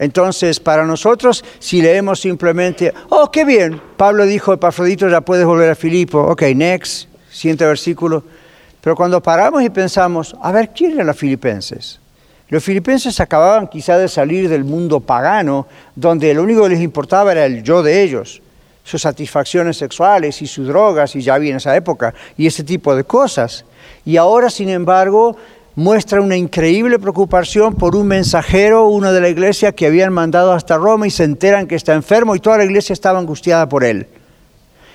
Entonces, para nosotros, si leemos simplemente, oh, qué bien, Pablo dijo, Epafrodito, ya puedes volver a Filipo, ok, next, siguiente versículo pero cuando paramos y pensamos, a ver, ¿quién eran los filipenses? Los filipenses acababan quizá de salir del mundo pagano, donde lo único que les importaba era el yo de ellos, sus satisfacciones sexuales y sus drogas, y ya había en esa época, y ese tipo de cosas. Y ahora, sin embargo, muestra una increíble preocupación por un mensajero, uno de la iglesia que habían mandado hasta Roma y se enteran que está enfermo y toda la iglesia estaba angustiada por él.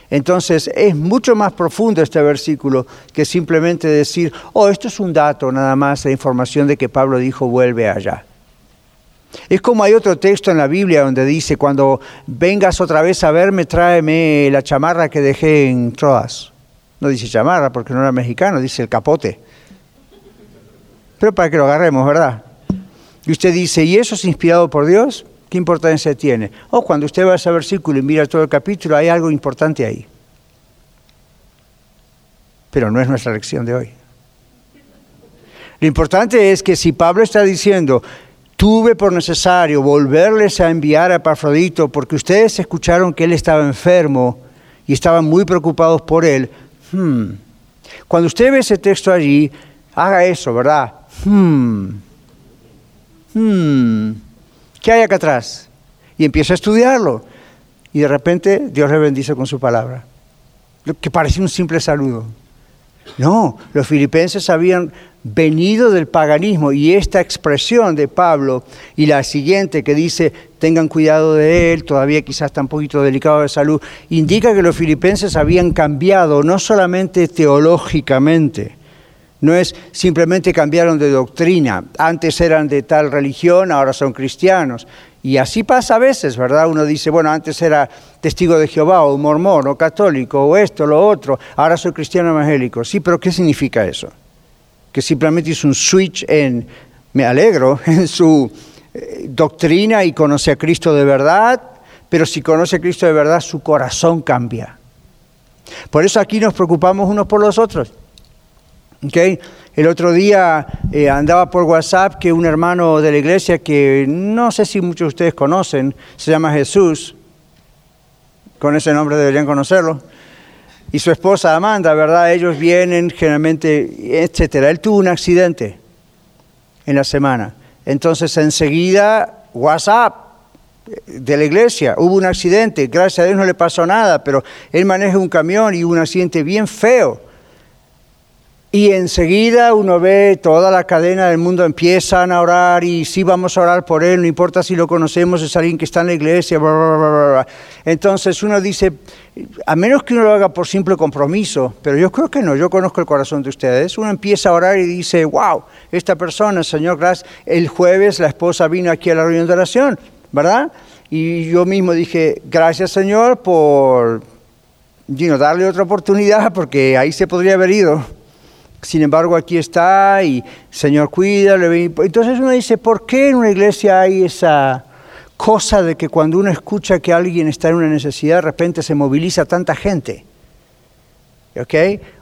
Entonces es mucho más profundo este versículo que simplemente decir, oh, esto es un dato nada más, la información de que Pablo dijo vuelve allá. Es como hay otro texto en la Biblia donde dice, cuando vengas otra vez a verme, tráeme la chamarra que dejé en Troas. No dice chamarra porque no era mexicano, dice el capote. Pero para que lo agarremos, ¿verdad? Y usted dice, ¿y eso es inspirado por Dios? ¿Qué importancia tiene? O cuando usted va a ese versículo y mira todo el capítulo, hay algo importante ahí. Pero no es nuestra lección de hoy. Lo importante es que si Pablo está diciendo, tuve por necesario volverles a enviar a Epafrodito porque ustedes escucharon que él estaba enfermo y estaban muy preocupados por él, hmm, cuando usted ve ese texto allí, haga eso, ¿verdad? Hmm. Hmm. ¿Qué hay acá atrás? Y empieza a estudiarlo. Y de repente Dios le bendice con su palabra. Lo que parecía un simple saludo. No, los filipenses habían venido del paganismo y esta expresión de Pablo y la siguiente que dice tengan cuidado de él, todavía quizás está un poquito delicado de salud, indica que los filipenses habían cambiado no solamente teológicamente, no es simplemente cambiaron de doctrina. Antes eran de tal religión, ahora son cristianos. Y así pasa a veces, ¿verdad? Uno dice, bueno, antes era testigo de Jehová o mormón o católico o esto, lo otro, ahora soy cristiano evangélico. Sí, pero ¿qué significa eso? Que simplemente es un switch en, me alegro, en su eh, doctrina y conoce a Cristo de verdad, pero si conoce a Cristo de verdad, su corazón cambia. Por eso aquí nos preocupamos unos por los otros. El otro día eh, andaba por WhatsApp que un hermano de la iglesia que no sé si muchos de ustedes conocen, se llama Jesús, con ese nombre deberían conocerlo, y su esposa Amanda, ¿verdad? Ellos vienen generalmente, etcétera. Él tuvo un accidente en la semana. Entonces enseguida WhatsApp de la iglesia, hubo un accidente, gracias a Dios no le pasó nada, pero él maneja un camión y hubo un accidente bien feo. Y enseguida uno ve toda la cadena del mundo, empiezan a orar y sí vamos a orar por él, no importa si lo conocemos, es alguien que está en la iglesia, Entonces uno dice, a menos que uno lo haga por simple compromiso, pero yo creo que no, yo conozco el corazón de ustedes, uno empieza a orar y dice, wow, esta persona, Señor, gracias. El jueves la esposa vino aquí a la reunión de oración, ¿verdad? Y yo mismo dije, gracias Señor por darle otra oportunidad, porque ahí se podría haber ido. Sin embargo, aquí está y Señor, cuídale. Entonces uno dice, ¿por qué en una iglesia hay esa cosa de que cuando uno escucha que alguien está en una necesidad, de repente se moviliza tanta gente? ¿Ok?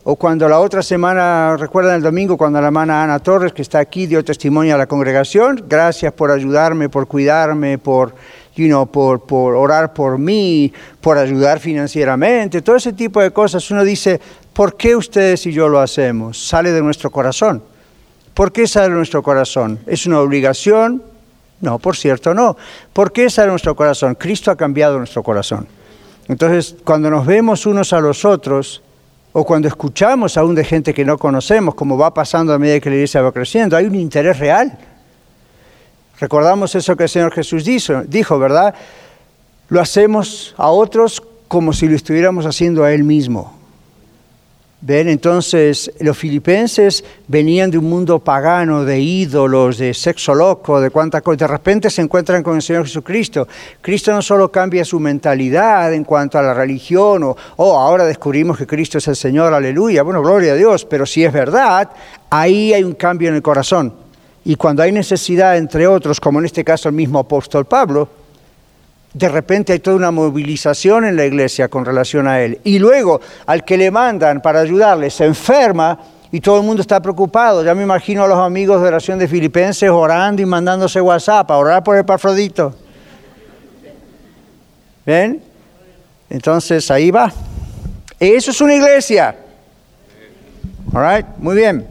O cuando la otra semana, recuerdan el domingo, cuando la hermana Ana Torres, que está aquí, dio testimonio a la congregación, gracias por ayudarme, por cuidarme, por, you por, por orar por mí, por ayudar financieramente, todo ese tipo de cosas. Uno dice, ¿Por qué ustedes y yo lo hacemos? Sale de nuestro corazón. ¿Por qué sale de nuestro corazón? ¿Es una obligación? No, por cierto, no. ¿Por qué sale de nuestro corazón? Cristo ha cambiado nuestro corazón. Entonces, cuando nos vemos unos a los otros, o cuando escuchamos aún de gente que no conocemos, como va pasando a medida que la iglesia va creciendo, hay un interés real. Recordamos eso que el Señor Jesús dijo, dijo, ¿verdad? Lo hacemos a otros como si lo estuviéramos haciendo a Él mismo. Ven, entonces los filipenses venían de un mundo pagano, de ídolos, de sexo loco, de cuánta cosa. De repente se encuentran con el Señor Jesucristo. Cristo no solo cambia su mentalidad en cuanto a la religión, o oh, ahora descubrimos que Cristo es el Señor, aleluya, bueno, gloria a Dios, pero si es verdad, ahí hay un cambio en el corazón. Y cuando hay necesidad, entre otros, como en este caso el mismo apóstol Pablo, de repente hay toda una movilización en la iglesia con relación a él. Y luego al que le mandan para ayudarle se enferma y todo el mundo está preocupado. Ya me imagino a los amigos de oración de Filipenses orando y mandándose WhatsApp a orar por el Pafrodito. ¿Ven? Entonces ahí va. Eso es una iglesia. All right, muy bien.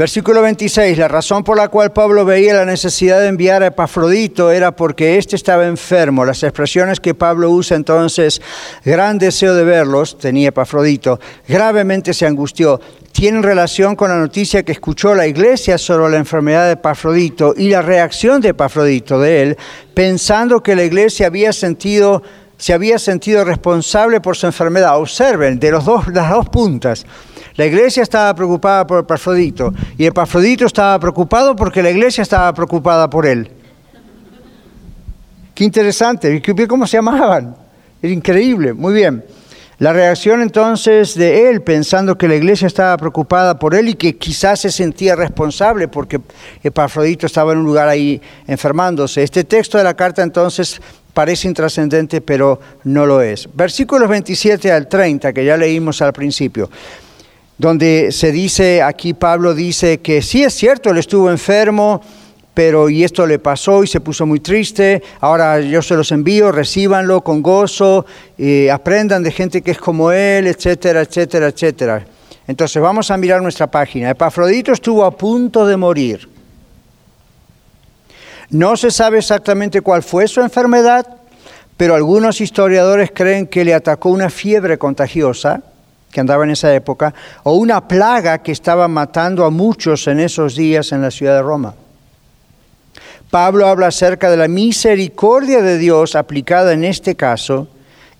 Versículo 26, la razón por la cual Pablo veía la necesidad de enviar a Epafrodito era porque éste estaba enfermo. Las expresiones que Pablo usa entonces, gran deseo de verlos, tenía Epafrodito, gravemente se angustió, tienen relación con la noticia que escuchó la iglesia sobre la enfermedad de Epafrodito y la reacción de Epafrodito de él, pensando que la iglesia se había sentido responsable por su enfermedad. Observen, de los dos, las dos puntas. La iglesia estaba preocupada por Epafrodito y Epafrodito estaba preocupado porque la iglesia estaba preocupada por él. Qué interesante, cómo se llamaban. Era increíble, muy bien. La reacción entonces de él, pensando que la iglesia estaba preocupada por él y que quizás se sentía responsable porque Epafrodito estaba en un lugar ahí enfermándose. Este texto de la carta entonces parece intrascendente, pero no lo es. Versículos 27 al 30, que ya leímos al principio, donde se dice, aquí Pablo dice que sí es cierto, él estuvo enfermo, pero y esto le pasó y se puso muy triste, ahora yo se los envío, recíbanlo con gozo, y aprendan de gente que es como él, etcétera, etcétera, etcétera. Entonces vamos a mirar nuestra página. Epafrodito estuvo a punto de morir. No se sabe exactamente cuál fue su enfermedad, pero algunos historiadores creen que le atacó una fiebre contagiosa que andaba en esa época, o una plaga que estaba matando a muchos en esos días en la ciudad de Roma. Pablo habla acerca de la misericordia de Dios aplicada en este caso,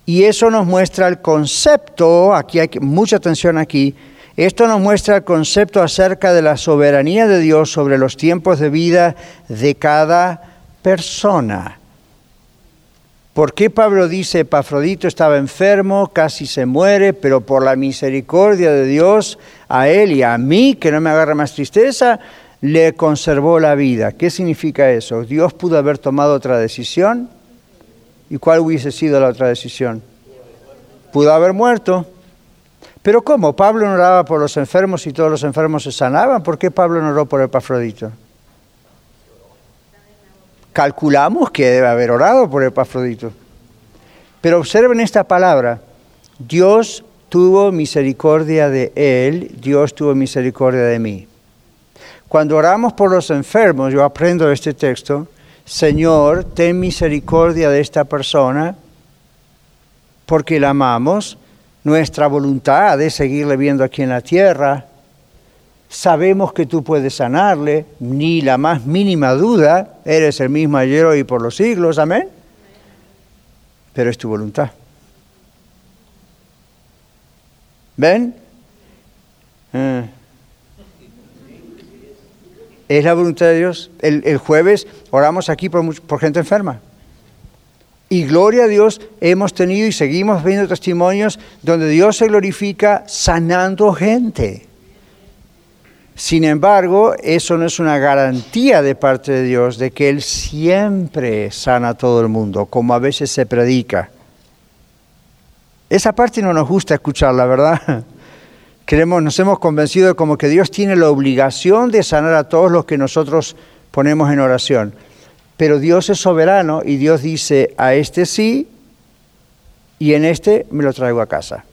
y eso nos muestra el concepto, aquí hay mucha atención aquí, esto nos muestra el concepto acerca de la soberanía de Dios sobre los tiempos de vida de cada persona. ¿Por qué Pablo dice, Epafrodito estaba enfermo, casi se muere, pero por la misericordia de Dios a él y a mí, que no me agarra más tristeza, le conservó la vida? ¿Qué significa eso? Dios pudo haber tomado otra decisión. ¿Y cuál hubiese sido la otra decisión? Pudo haber muerto. Pero ¿cómo? Pablo no oraba por los enfermos y todos los enfermos se sanaban. ¿Por qué Pablo no oró por Epafrodito? Calculamos que debe haber orado por Epafrodito. Pero observen esta palabra. Dios tuvo misericordia de él, Dios tuvo misericordia de mí. Cuando oramos por los enfermos, yo aprendo este texto, Señor, ten misericordia de esta persona, porque la amamos, nuestra voluntad de seguirle viendo aquí en la tierra. Sabemos que tú puedes sanarle, ni la más mínima duda, eres el mismo ayer, hoy por los siglos, amén. Pero es tu voluntad. ¿Ven? Eh. Es la voluntad de Dios. El, jueves oramos aquí por, por gente enferma. Y gloria a Dios, hemos tenido y seguimos viendo testimonios donde Dios se glorifica sanando gente. Sin embargo, eso no es una garantía de parte de Dios de que Él siempre sana a todo el mundo, como a veces se predica. Esa parte no nos gusta escucharla, ¿verdad? Creemos, nos hemos convencido como que Dios tiene la obligación de sanar a todos los que nosotros ponemos en oración. Pero Dios es soberano y Dios dice, a este sí y en este me lo traigo a casa.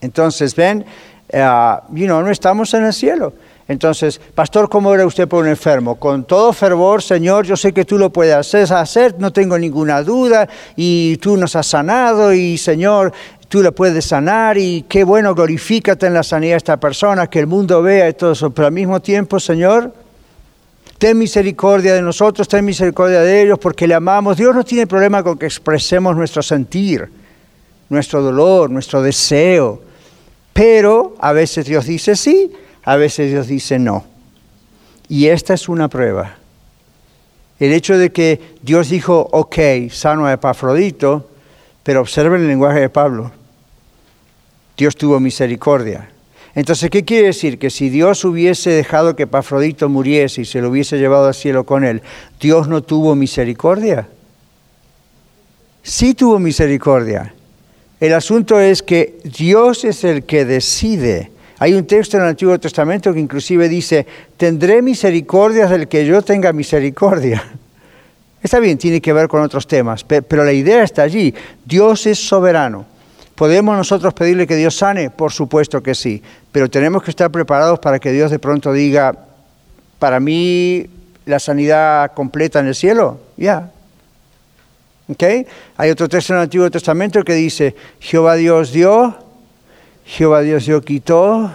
Entonces, ven, uh, no estamos en el cielo. Entonces, pastor, ¿cómo era usted por un enfermo? Con todo fervor, Señor, yo sé que tú lo puedes hacer, no tengo ninguna duda, y tú nos has sanado, y Señor, tú la puedes sanar y qué bueno, glorifícate en la sanidad de esta persona, que el mundo vea y todo eso. Pero al mismo tiempo, Señor, ten misericordia de nosotros, ten misericordia de ellos, porque le amamos. Dios no tiene problema con que expresemos nuestro sentir, nuestro dolor, nuestro deseo. Pero a veces Dios dice sí, a veces Dios dice no. Y esta es una prueba. El hecho de que Dios dijo, ok, sano a Epafrodito, pero observen el lenguaje de Pablo. Dios tuvo misericordia. Entonces, ¿qué quiere decir? Que si Dios hubiese dejado que Epafrodito muriese y se lo hubiese llevado al cielo con él, ¿Dios no tuvo misericordia? Sí tuvo misericordia. El asunto es que Dios es el que decide. Hay un texto en el Antiguo Testamento que inclusive dice, tendré misericordia del que yo tenga misericordia. Está bien, tiene que ver con otros temas, pero la idea está allí. Dios es soberano. ¿Podemos nosotros pedirle que Dios sane? Por supuesto que sí, pero tenemos que estar preparados para que Dios de pronto diga, para mí la sanidad completa en el cielo, ya. Hay otro texto en el Antiguo Testamento que dice, Jehová Dios dio, Jehová Dios dio quitó,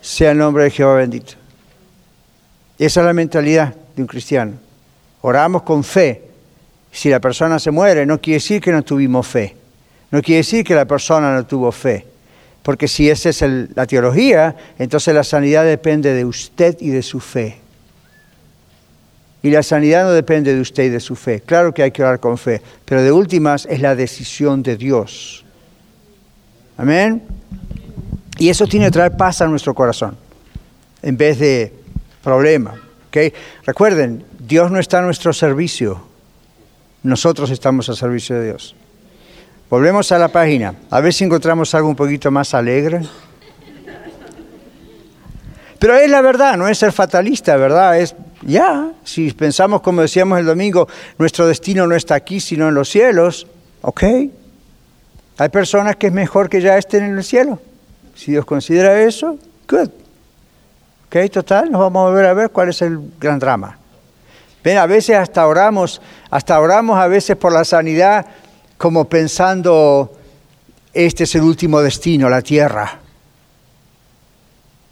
sea el nombre de Jehová bendito. Esa es la mentalidad de un cristiano. Oramos con fe. Si la persona se muere, no quiere decir que no tuvimos fe. No quiere decir que la persona no tuvo fe, porque si esa es la teología, entonces la sanidad depende de usted y de su fe. Y la sanidad no depende de usted y de su fe. Claro que hay que orar con fe, pero de últimas es la decisión de Dios. Amén. Y eso tiene que traer paz a nuestro corazón, en vez de problema. ¿okay? Recuerden, Dios no está a nuestro servicio, nosotros estamos al servicio de Dios. Volvemos a la página, a ver si encontramos algo un poquito más alegre. Pero es la verdad, no es ser fatalista, ¿verdad? Es ya, si pensamos como decíamos el domingo, nuestro destino no está aquí, sino en los cielos, ok. Hay personas que es mejor que ya estén en el cielo. Si Dios considera eso, good. Ok, total, nos vamos a volver a ver cuál es el gran drama. Ven, a veces hasta oramos, hasta oramos a veces por la sanidad como pensando, este es el último destino, la tierra.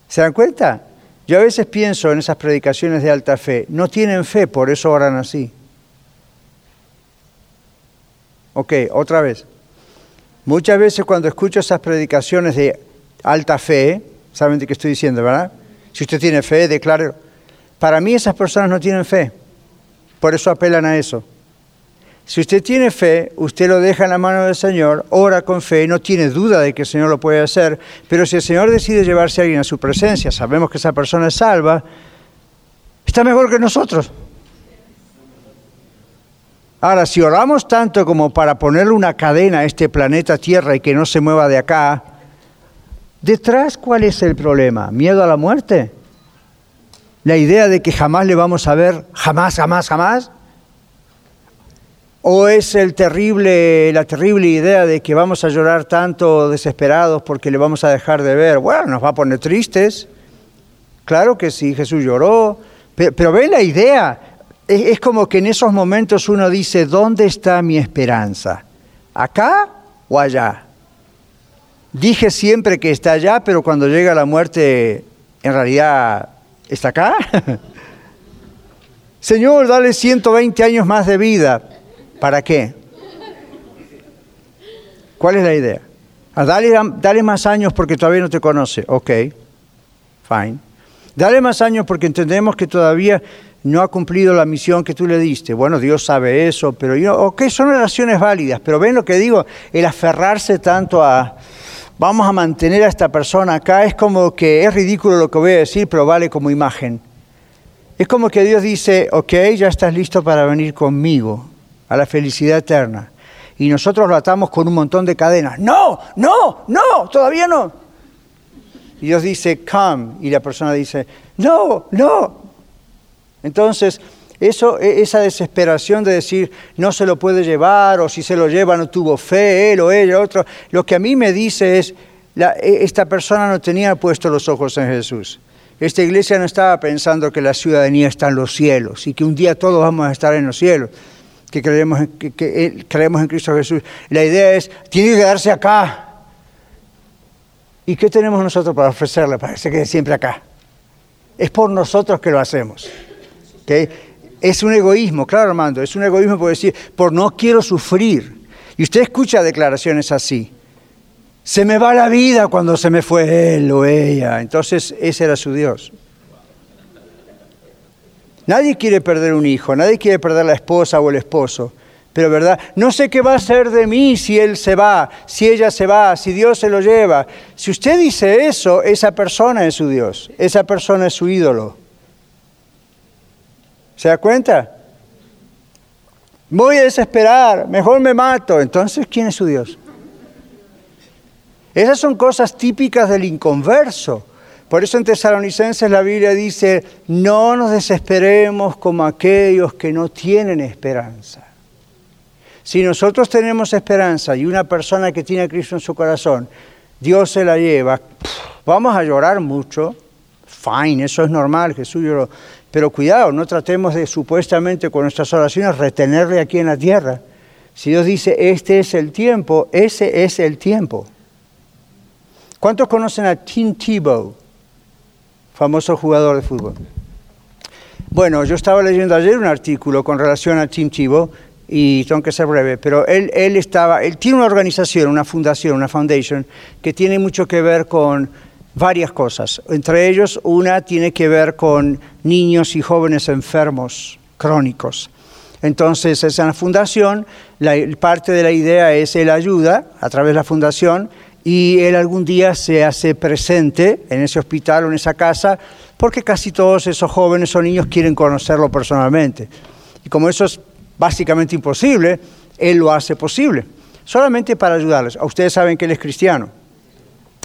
¿Se dan cuenta? Yo a veces pienso en esas predicaciones de alta fe, no tienen fe, por eso oran así. Ok, otra vez. Muchas veces cuando escucho esas predicaciones de alta fe, saben de qué estoy diciendo, ¿verdad? Si usted tiene fe, declare. Para mí esas personas no tienen fe, por eso apelan a eso. Si usted tiene fe, usted lo deja en la mano del Señor, ora con fe, no tiene duda de que el Señor lo puede hacer, pero si el Señor decide llevarse a alguien a su presencia, sabemos que esa persona es salva, está mejor que nosotros. Ahora, si oramos tanto como para ponerle una cadena a este planeta Tierra y que no se mueva de acá, detrás, ¿cuál es el problema? ¿Miedo a la muerte? ¿La idea de que jamás le vamos a ver? ¿Jamás, jamás, jamás? ¿O es terrible, la terrible idea de que vamos a llorar tanto desesperados porque le vamos a dejar de ver? Bueno, nos va a poner tristes. Claro que sí, Jesús lloró. Pero, ve la idea. Es, como que en esos momentos uno dice, ¿dónde está mi esperanza? ¿Acá o allá? Dije siempre que está allá, pero cuando llega la muerte, en realidad, ¿está acá? Señor, dale 120 años más de vida. ¿Para qué? ¿Cuál es la idea? Ah, dale, más años porque todavía no te conoce. Ok, fine. Dale más años porque entendemos que todavía no ha cumplido la misión que tú le diste. Bueno, Dios sabe eso, pero yo, ok, son relaciones válidas, pero ven lo que digo, el aferrarse tanto a, vamos a mantener a esta persona acá, es como que es ridículo lo que voy a decir, pero vale como imagen. Es como que Dios dice, ok, ya estás listo para venir conmigo a la felicidad eterna. Y nosotros lo atamos con un montón de cadenas. No, no, no, todavía no. Y Dios dice, come. Y la persona dice, no, no. Entonces, eso, e, esa desesperación de decir, no se lo puede llevar, o si se lo lleva no tuvo fe, él o ella, otro, lo que a mí me dice es, e, esta persona no tenía puesto los ojos en Jesús. Esta iglesia no estaba pensando que la ciudadanía está en los cielos y que un día todos vamos a estar en los cielos que creemos, en, que, creemos en Cristo Jesús. La idea es, tiene que quedarse acá. ¿Y qué tenemos nosotros para ofrecerle para que se quede siempre acá? Es por nosotros que lo hacemos. Es un egoísmo, claro Armando, es un egoísmo por decir, por no quiero sufrir. Y usted escucha declaraciones así. Se me va la vida cuando se me fue él o ella. Entonces ese era su Dios. Nadie quiere perder un hijo, nadie quiere perder la esposa o el esposo, Pero verdad, no sé qué va a hacer de mí si él se va, si ella se va, si Dios se lo lleva. Si usted dice eso, esa persona es su Dios, esa persona es su ídolo. ¿Se da cuenta? Voy a desesperar, mejor me mato. Entonces, ¿quién es su Dios? Esas son cosas típicas del inconverso. Por eso en Tesalonicenses la Biblia dice, no nos desesperemos como aquellos que no tienen esperanza. Si nosotros tenemos esperanza y una persona que tiene a Cristo en su corazón, Dios se la lleva, vamos a llorar mucho, fine, eso es normal, Jesús lloró, pero cuidado, no tratemos de supuestamente con nuestras oraciones retenerle aquí en la tierra. Si Dios dice, este es el tiempo, ese es el tiempo. ¿Cuántos conocen a Tim Tebow, famoso jugador de fútbol? Bueno, yo estaba leyendo ayer un artículo con relación a Tim Tebow y tengo que ser breve, pero él, él, estaba, él tiene una organización, una fundación, una foundation, que tiene mucho que ver con varias cosas. Entre ellos, una tiene que ver con niños y jóvenes enfermos crónicos. Entonces, esa fundación, la, parte de la idea es él ayuda a través de la fundación y él algún día se hace presente en ese hospital o en esa casa porque casi todos esos jóvenes o niños quieren conocerlo personalmente. Y como eso es básicamente imposible, Él lo hace posible, solamente para ayudarles. Ustedes saben que Él es cristiano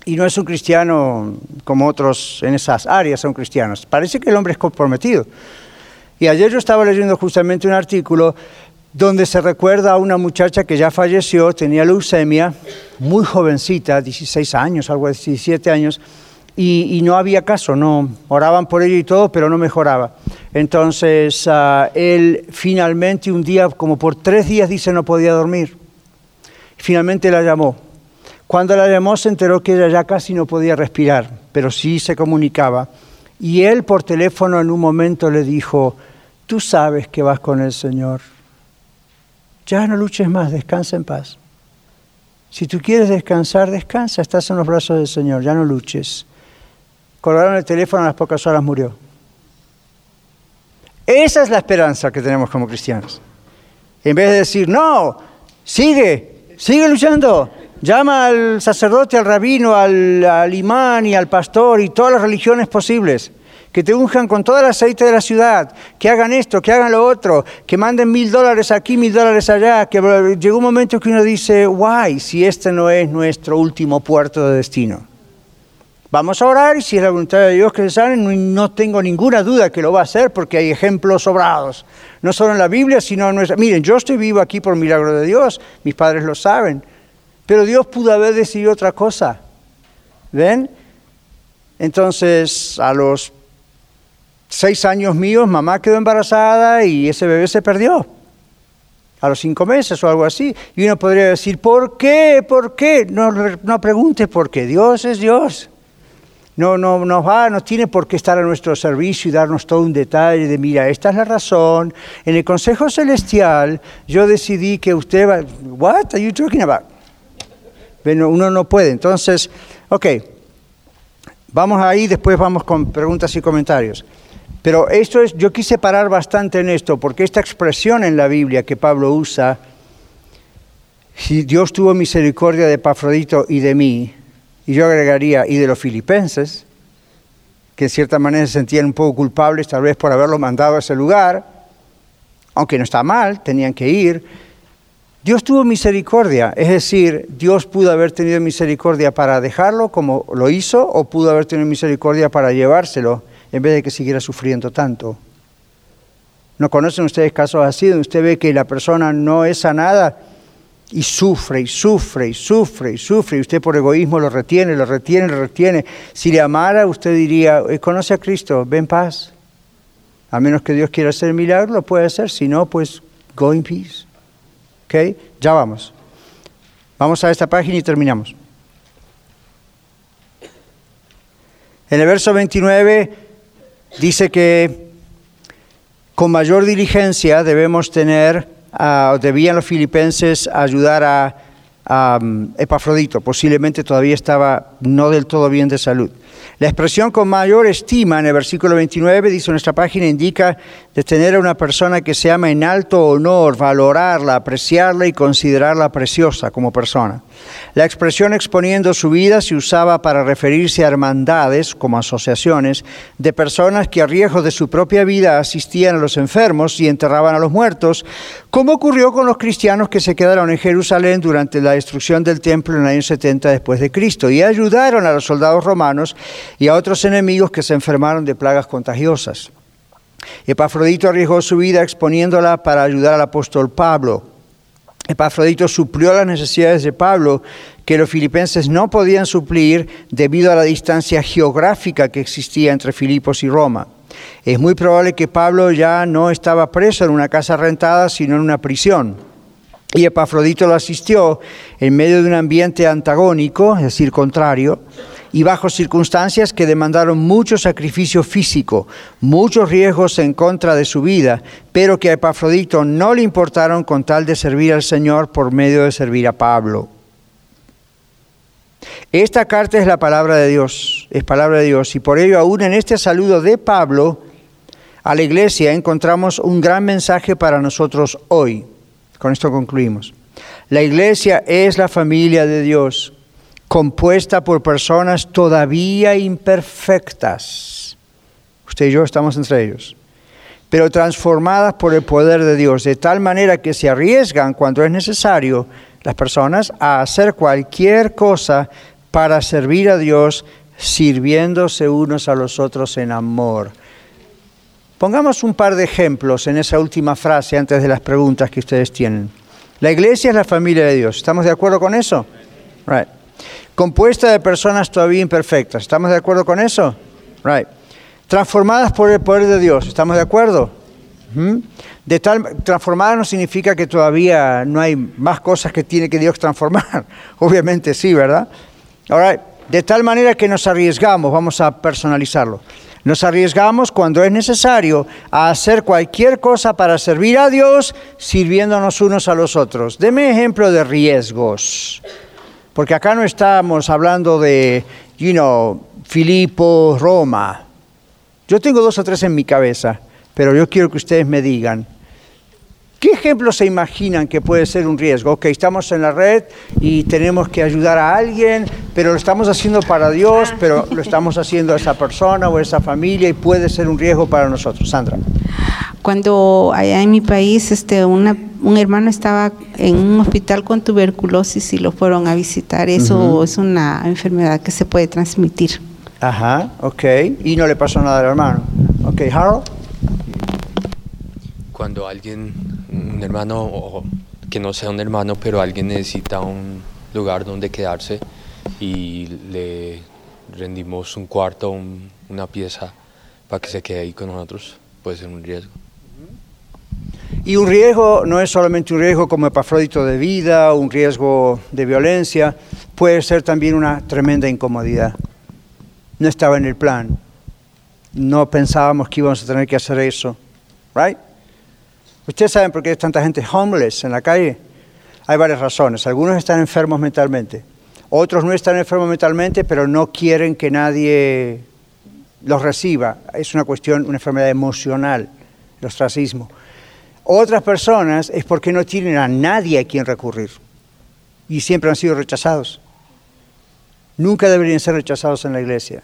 y no es un cristiano como otros en esas áreas son cristianos. Parece que el hombre es comprometido. Y ayer yo estaba leyendo justamente un artículo donde se recuerda a una muchacha que ya falleció, tenía leucemia, muy jovencita, 16 años, algo de 17 años, y, no había caso, no oraban por ella y todo, pero no mejoraba. Entonces ah, él finalmente un día, como por tres días, dice no podía dormir. Finalmente la llamó. Cuando la llamó se enteró que ella ya casi no podía respirar, pero sí se comunicaba. Y él por teléfono en un momento le dijo, tú sabes que vas con el Señor. Ya no luches más, descansa en paz. Si tú quieres descansar, descansa, estás en los brazos del Señor, ya no luches. Colgaron el teléfono, a las pocas horas murió. Esa es la esperanza que tenemos como cristianos. En vez de decir, no, sigue, sigue luchando. Llama al sacerdote, al rabino, al, imán y al pastor y todas las religiones posibles que te unjan con todo el aceite de la ciudad, que hagan esto, que hagan lo otro, que manden mil dólares aquí, mil dólares allá, que llegó un momento que uno dice, guay, si este no es nuestro último puerto de destino. Vamos a orar y si es la voluntad de Dios que se sane, no, tengo ninguna duda que lo va a hacer porque hay ejemplos sobrados, no solo en la Biblia, sino en nuestra... Miren, yo estoy vivo aquí por milagro de Dios, mis padres lo saben, pero Dios pudo haber decidido otra cosa. ¿Ven? Entonces, a los seis años míos, mamá quedó embarazada y ese bebé se perdió. A los cinco meses o algo así. Y uno podría decir, ¿por qué? ¿Por qué? No, no pregunte por qué. Dios es Dios no, no, no va, no tiene por qué estar a nuestro servicio y darnos todo un detalle de, mira, esta es la razón. En el Consejo Celestial yo decidí que usted va, what are you talking about? Bueno, uno no puede. Entonces, ok, vamos ahí, después vamos con preguntas y comentarios. Pero esto es, yo quise parar bastante en esto, porque esta expresión en la Biblia que Pablo usa, si Dios tuvo misericordia de Pafrodito y de mí, y yo agregaría, y de los filipenses, que en cierta manera se sentían un poco culpables tal vez por haberlo mandado a ese lugar, aunque no está mal, tenían que ir. Dios tuvo misericordia, es decir, Dios pudo haber tenido misericordia para dejarlo como lo hizo o pudo haber tenido misericordia para llevárselo en vez de que siguiera sufriendo tanto. ¿No conocen ustedes casos así usted ve que la persona no es sanada y sufre y sufre y sufre y sufre y usted por egoísmo lo retiene, lo retiene, lo retiene. Si le amara, usted diría, eh, conoce a Cristo, ven paz. A menos que Dios quiera hacer milagro, lo puede hacer. Si no, pues go in peace. ¿Ok? Ya vamos. Vamos a esta página y terminamos. En el verso 29 dice que con mayor diligencia debemos tener debían los filipenses ayudar a, um, Epafrodito, posiblemente todavía estaba no del todo bien de salud. La expresión con mayor estima en el versículo 29, dice nuestra página, indica de tener a una persona que se ama en alto honor, valorarla, apreciarla y considerarla preciosa como persona. La expresión exponiendo su vida se usaba para referirse a hermandades, como asociaciones, de personas que a riesgo de su propia vida asistían a los enfermos y enterraban a los muertos, como ocurrió con los cristianos que se quedaron en Jerusalén durante la destrucción del templo en el año 70 después de Cristo y ayudaron a los soldados romanos y a otros enemigos que se enfermaron de plagas contagiosas. Epafrodito arriesgó su vida exponiéndola para ayudar al apóstol Pablo. Epafrodito suplió las necesidades de Pablo que los filipenses no podían suplir debido a la distancia geográfica que existía entre Filipos y Roma. Es muy probable que Pablo ya no estaba preso en una casa rentada, sino en una prisión. Y Epafrodito lo asistió en medio de un ambiente antagónico, es decir, contrario, y bajo circunstancias que demandaron mucho sacrificio físico, muchos riesgos en contra de su vida, pero que a Epafrodito no le importaron con tal de servir al Señor por medio de servir a Pablo. Esta carta es la palabra de Dios, es palabra de Dios, y por ello aún en este saludo de Pablo a la iglesia encontramos un gran mensaje para nosotros hoy. Con esto concluimos. La iglesia es la familia de Dios compuesta por personas todavía imperfectas. Usted y yo estamos entre ellos. Pero transformadas por el poder de Dios, de tal manera que se arriesgan cuando es necesario las personas a hacer cualquier cosa para servir a Dios, sirviéndose unos a los otros en amor. Pongamos un par de ejemplos en esa última frase antes de las preguntas que ustedes tienen. La iglesia es la familia de Dios. ¿Estamos de acuerdo con eso? Right compuesta de personas todavía imperfectas. ¿Estamos de acuerdo con eso? Right. Transformadas por el poder de Dios. ¿Estamos de acuerdo? ¿Mm? De tal, transformada no significa que todavía no hay más cosas que tiene que Dios transformar. Obviamente sí, ¿verdad? All De tal manera que nos arriesgamos, vamos a personalizarlo. Nos arriesgamos cuando es necesario a hacer cualquier cosa para servir a Dios, sirviéndonos unos a los otros. Deme ejemplo de riesgos. Porque acá no estamos hablando de, you know, Filipo, Roma. Yo tengo dos o tres en mi cabeza, pero yo quiero que ustedes me digan, ¿Qué ejemplos se imaginan que puede ser un riesgo? Ok, estamos en la red y tenemos que ayudar a alguien, pero lo estamos haciendo para Dios, pero lo estamos haciendo a esa persona o a esa familia y puede ser un riesgo para nosotros. Sandra. Cuando allá en mi país este, una, un hermano estaba en un hospital con tuberculosis y lo fueron a visitar, eso es una enfermedad que se puede transmitir. Ajá, ok. Y no le pasó nada al hermano. Ok, Harold. Cuando alguien un hermano o que no sea un hermano, pero alguien necesita un lugar donde quedarse y le rendimos un cuarto, una pieza para que se quede ahí con nosotros, puede ser un riesgo. Y un riesgo no es solamente un riesgo como epafrodito de vida, un riesgo de violencia, puede ser también una tremenda incomodidad. No estaba en el plan. No pensábamos que íbamos a tener que hacer eso. Right? ¿Ustedes saben por qué hay tanta gente homeless en la calle? Hay varias razones. Algunos están enfermos mentalmente. Otros no están enfermos mentalmente, pero no quieren que nadie los reciba. Es una cuestión, una enfermedad emocional, el ostracismo. Otras personas es porque no tienen a nadie a quien recurrir y siempre han sido rechazados. Nunca deberían ser rechazados en la iglesia.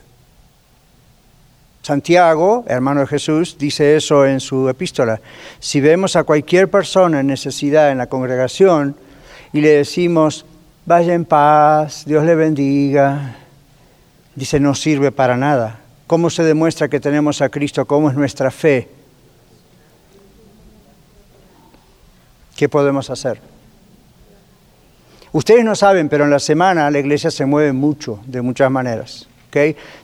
Santiago, hermano de Jesús, dice eso en su epístola. Si vemos a cualquier persona en necesidad en la congregación y le decimos, vaya en paz, Dios le bendiga, dice, no sirve para nada. ¿Cómo se demuestra que tenemos a Cristo? ¿Cómo es nuestra fe? ¿Qué podemos hacer? Ustedes no saben, pero en la semana la iglesia se mueve mucho, de muchas maneras.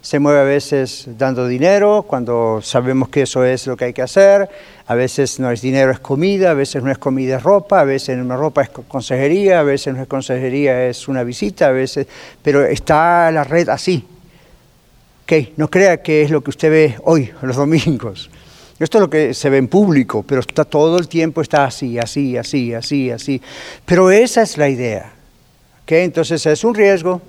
Se mueve a veces dando dinero, cuando sabemos que eso es lo que hay que hacer, a veces no es dinero, es comida, a veces no es comida, es ropa, a veces una ropa es consejería, a veces no es consejería, es una visita, a veces, pero está la red así. ¿Okay? No crea que es lo que usted ve hoy, los domingos. Esto es lo que se ve en público, pero está todo el tiempo está así, así, así, así, así. Pero esa es la idea. ¿Ok? Entonces es un riesgo,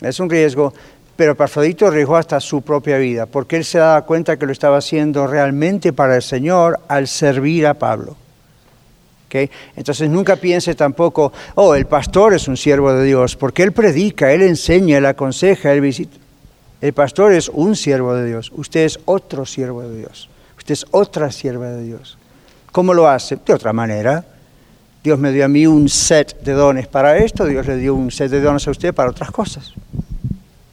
es un riesgo, pero Epafrodito arriesgó hasta su propia vida, porque él se daba cuenta que lo estaba haciendo realmente para el Señor al servir a Pablo. ¿Ok? Entonces nunca piense tampoco, oh, el pastor es un siervo de Dios, porque él predica, él enseña, él aconseja, él visita. El pastor es un siervo de Dios, usted es otro siervo de Dios, usted es otra sierva de Dios. ¿Cómo lo hace? De otra manera. Dios me dio a mí un set de dones para esto, Dios le dio un set de dones a usted para otras cosas.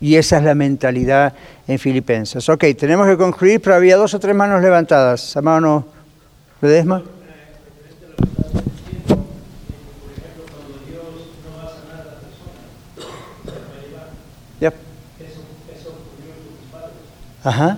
Y esa es la mentalidad en Filipenses. Ok, tenemos que concluir, pero había dos o tres manos levantadas. Hermano Ledesma. Yep. Ajá.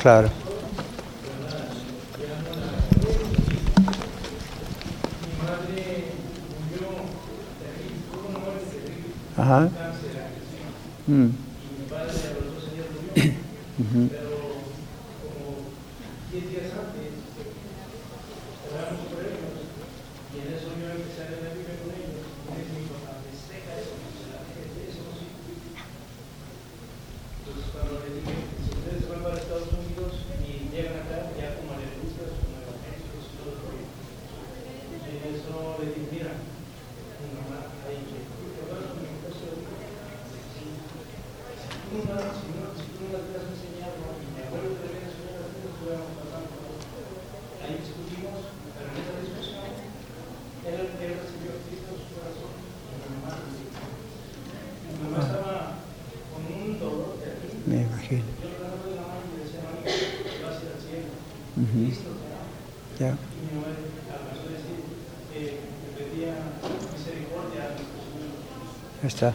Claro. Ajá. Mm. Ujú. Me imagino. Ujú. Ya. Ahí está.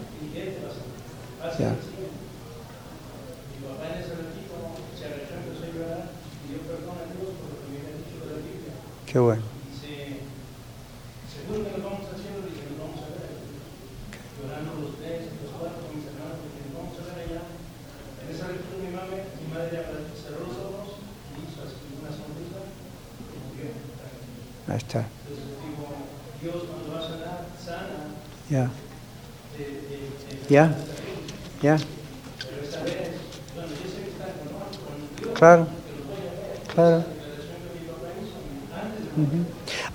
Ya. Qué bueno. Ahí está. Ya. Ya. Ya. Claro. Claro. Ujú.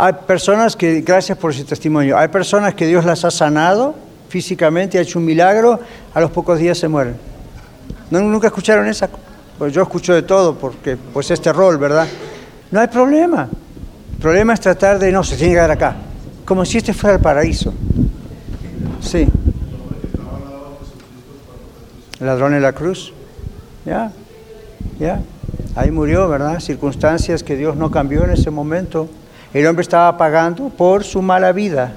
Hay personas que, gracias por ese testimonio, hay personas que Dios las ha sanado físicamente, ha hecho un milagro, a los pocos días se mueren. ¿No, ¿Nunca escucharon esa? Pues yo escucho de todo, porque pues este rol, ¿verdad? No hay problema. El problema es tratar de, no, se tiene que quedar acá. Como si este fuera el paraíso. Sí. El ladrón en la cruz. Ya, ya. Ahí murió, ¿verdad? Circunstancias que Dios no cambió en ese momento. El hombre estaba pagando por su mala vida.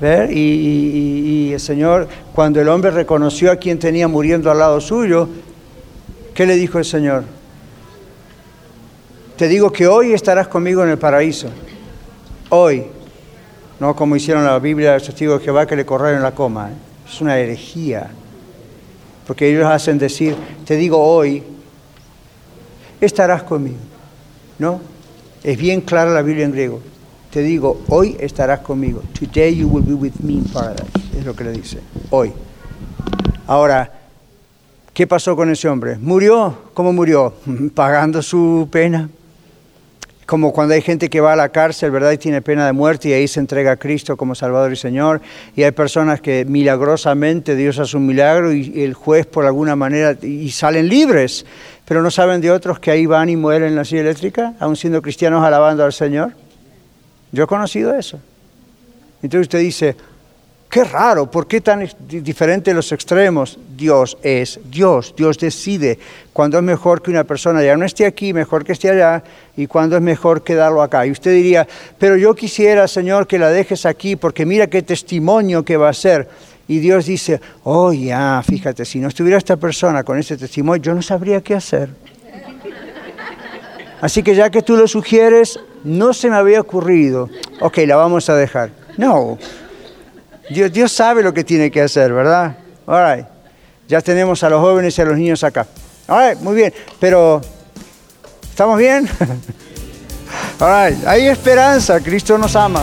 ¿Ver? Y, el Señor, cuando el hombre reconoció a quien tenía muriendo al lado suyo, ¿qué le dijo el Señor? Te digo que hoy estarás conmigo en el paraíso. Hoy. No como hicieron la Biblia los testigos de Jehová que le corrieron la coma. Es una herejía. Porque ellos hacen decir, te digo hoy, estarás conmigo. ¿No? Es bien clara la Biblia en griego. Te digo, hoy estarás conmigo. Today you will be with me in paradise. Es lo que le dice. Hoy. Ahora, ¿qué pasó con ese hombre? ¿Murió? ¿Cómo murió? Pagando su pena. Como cuando hay gente que va a la cárcel, ¿verdad? Y tiene pena de muerte y ahí se entrega a Cristo como Salvador y Señor. Y hay personas que milagrosamente Dios hace un milagro y el juez por alguna manera y salen libres, pero no saben de otros que ahí van y mueren en la silla eléctrica, aún siendo cristianos alabando al Señor. Yo he conocido eso. Entonces usted dice, Qué raro, ¿por qué tan diferente los extremos? Dios es Dios, Dios decide cuándo es mejor que una persona ya no esté aquí, mejor que esté allá, y cuándo es mejor quedarlo acá. Y usted diría, pero yo quisiera, Señor, que la dejes aquí, porque mira qué testimonio que va a ser. Y Dios dice, oh ya, fíjate, si no estuviera esta persona con ese testimonio, yo no sabría qué hacer. Así que ya que tú lo sugieres, no se me había ocurrido. Ok, la vamos a dejar. No, Dios, Dios sabe lo que tiene que hacer, ¿verdad? All right. Ya tenemos a los jóvenes y a los niños acá. All right, muy bien. Pero, ¿estamos bien? All right. Hay esperanza, Cristo nos ama.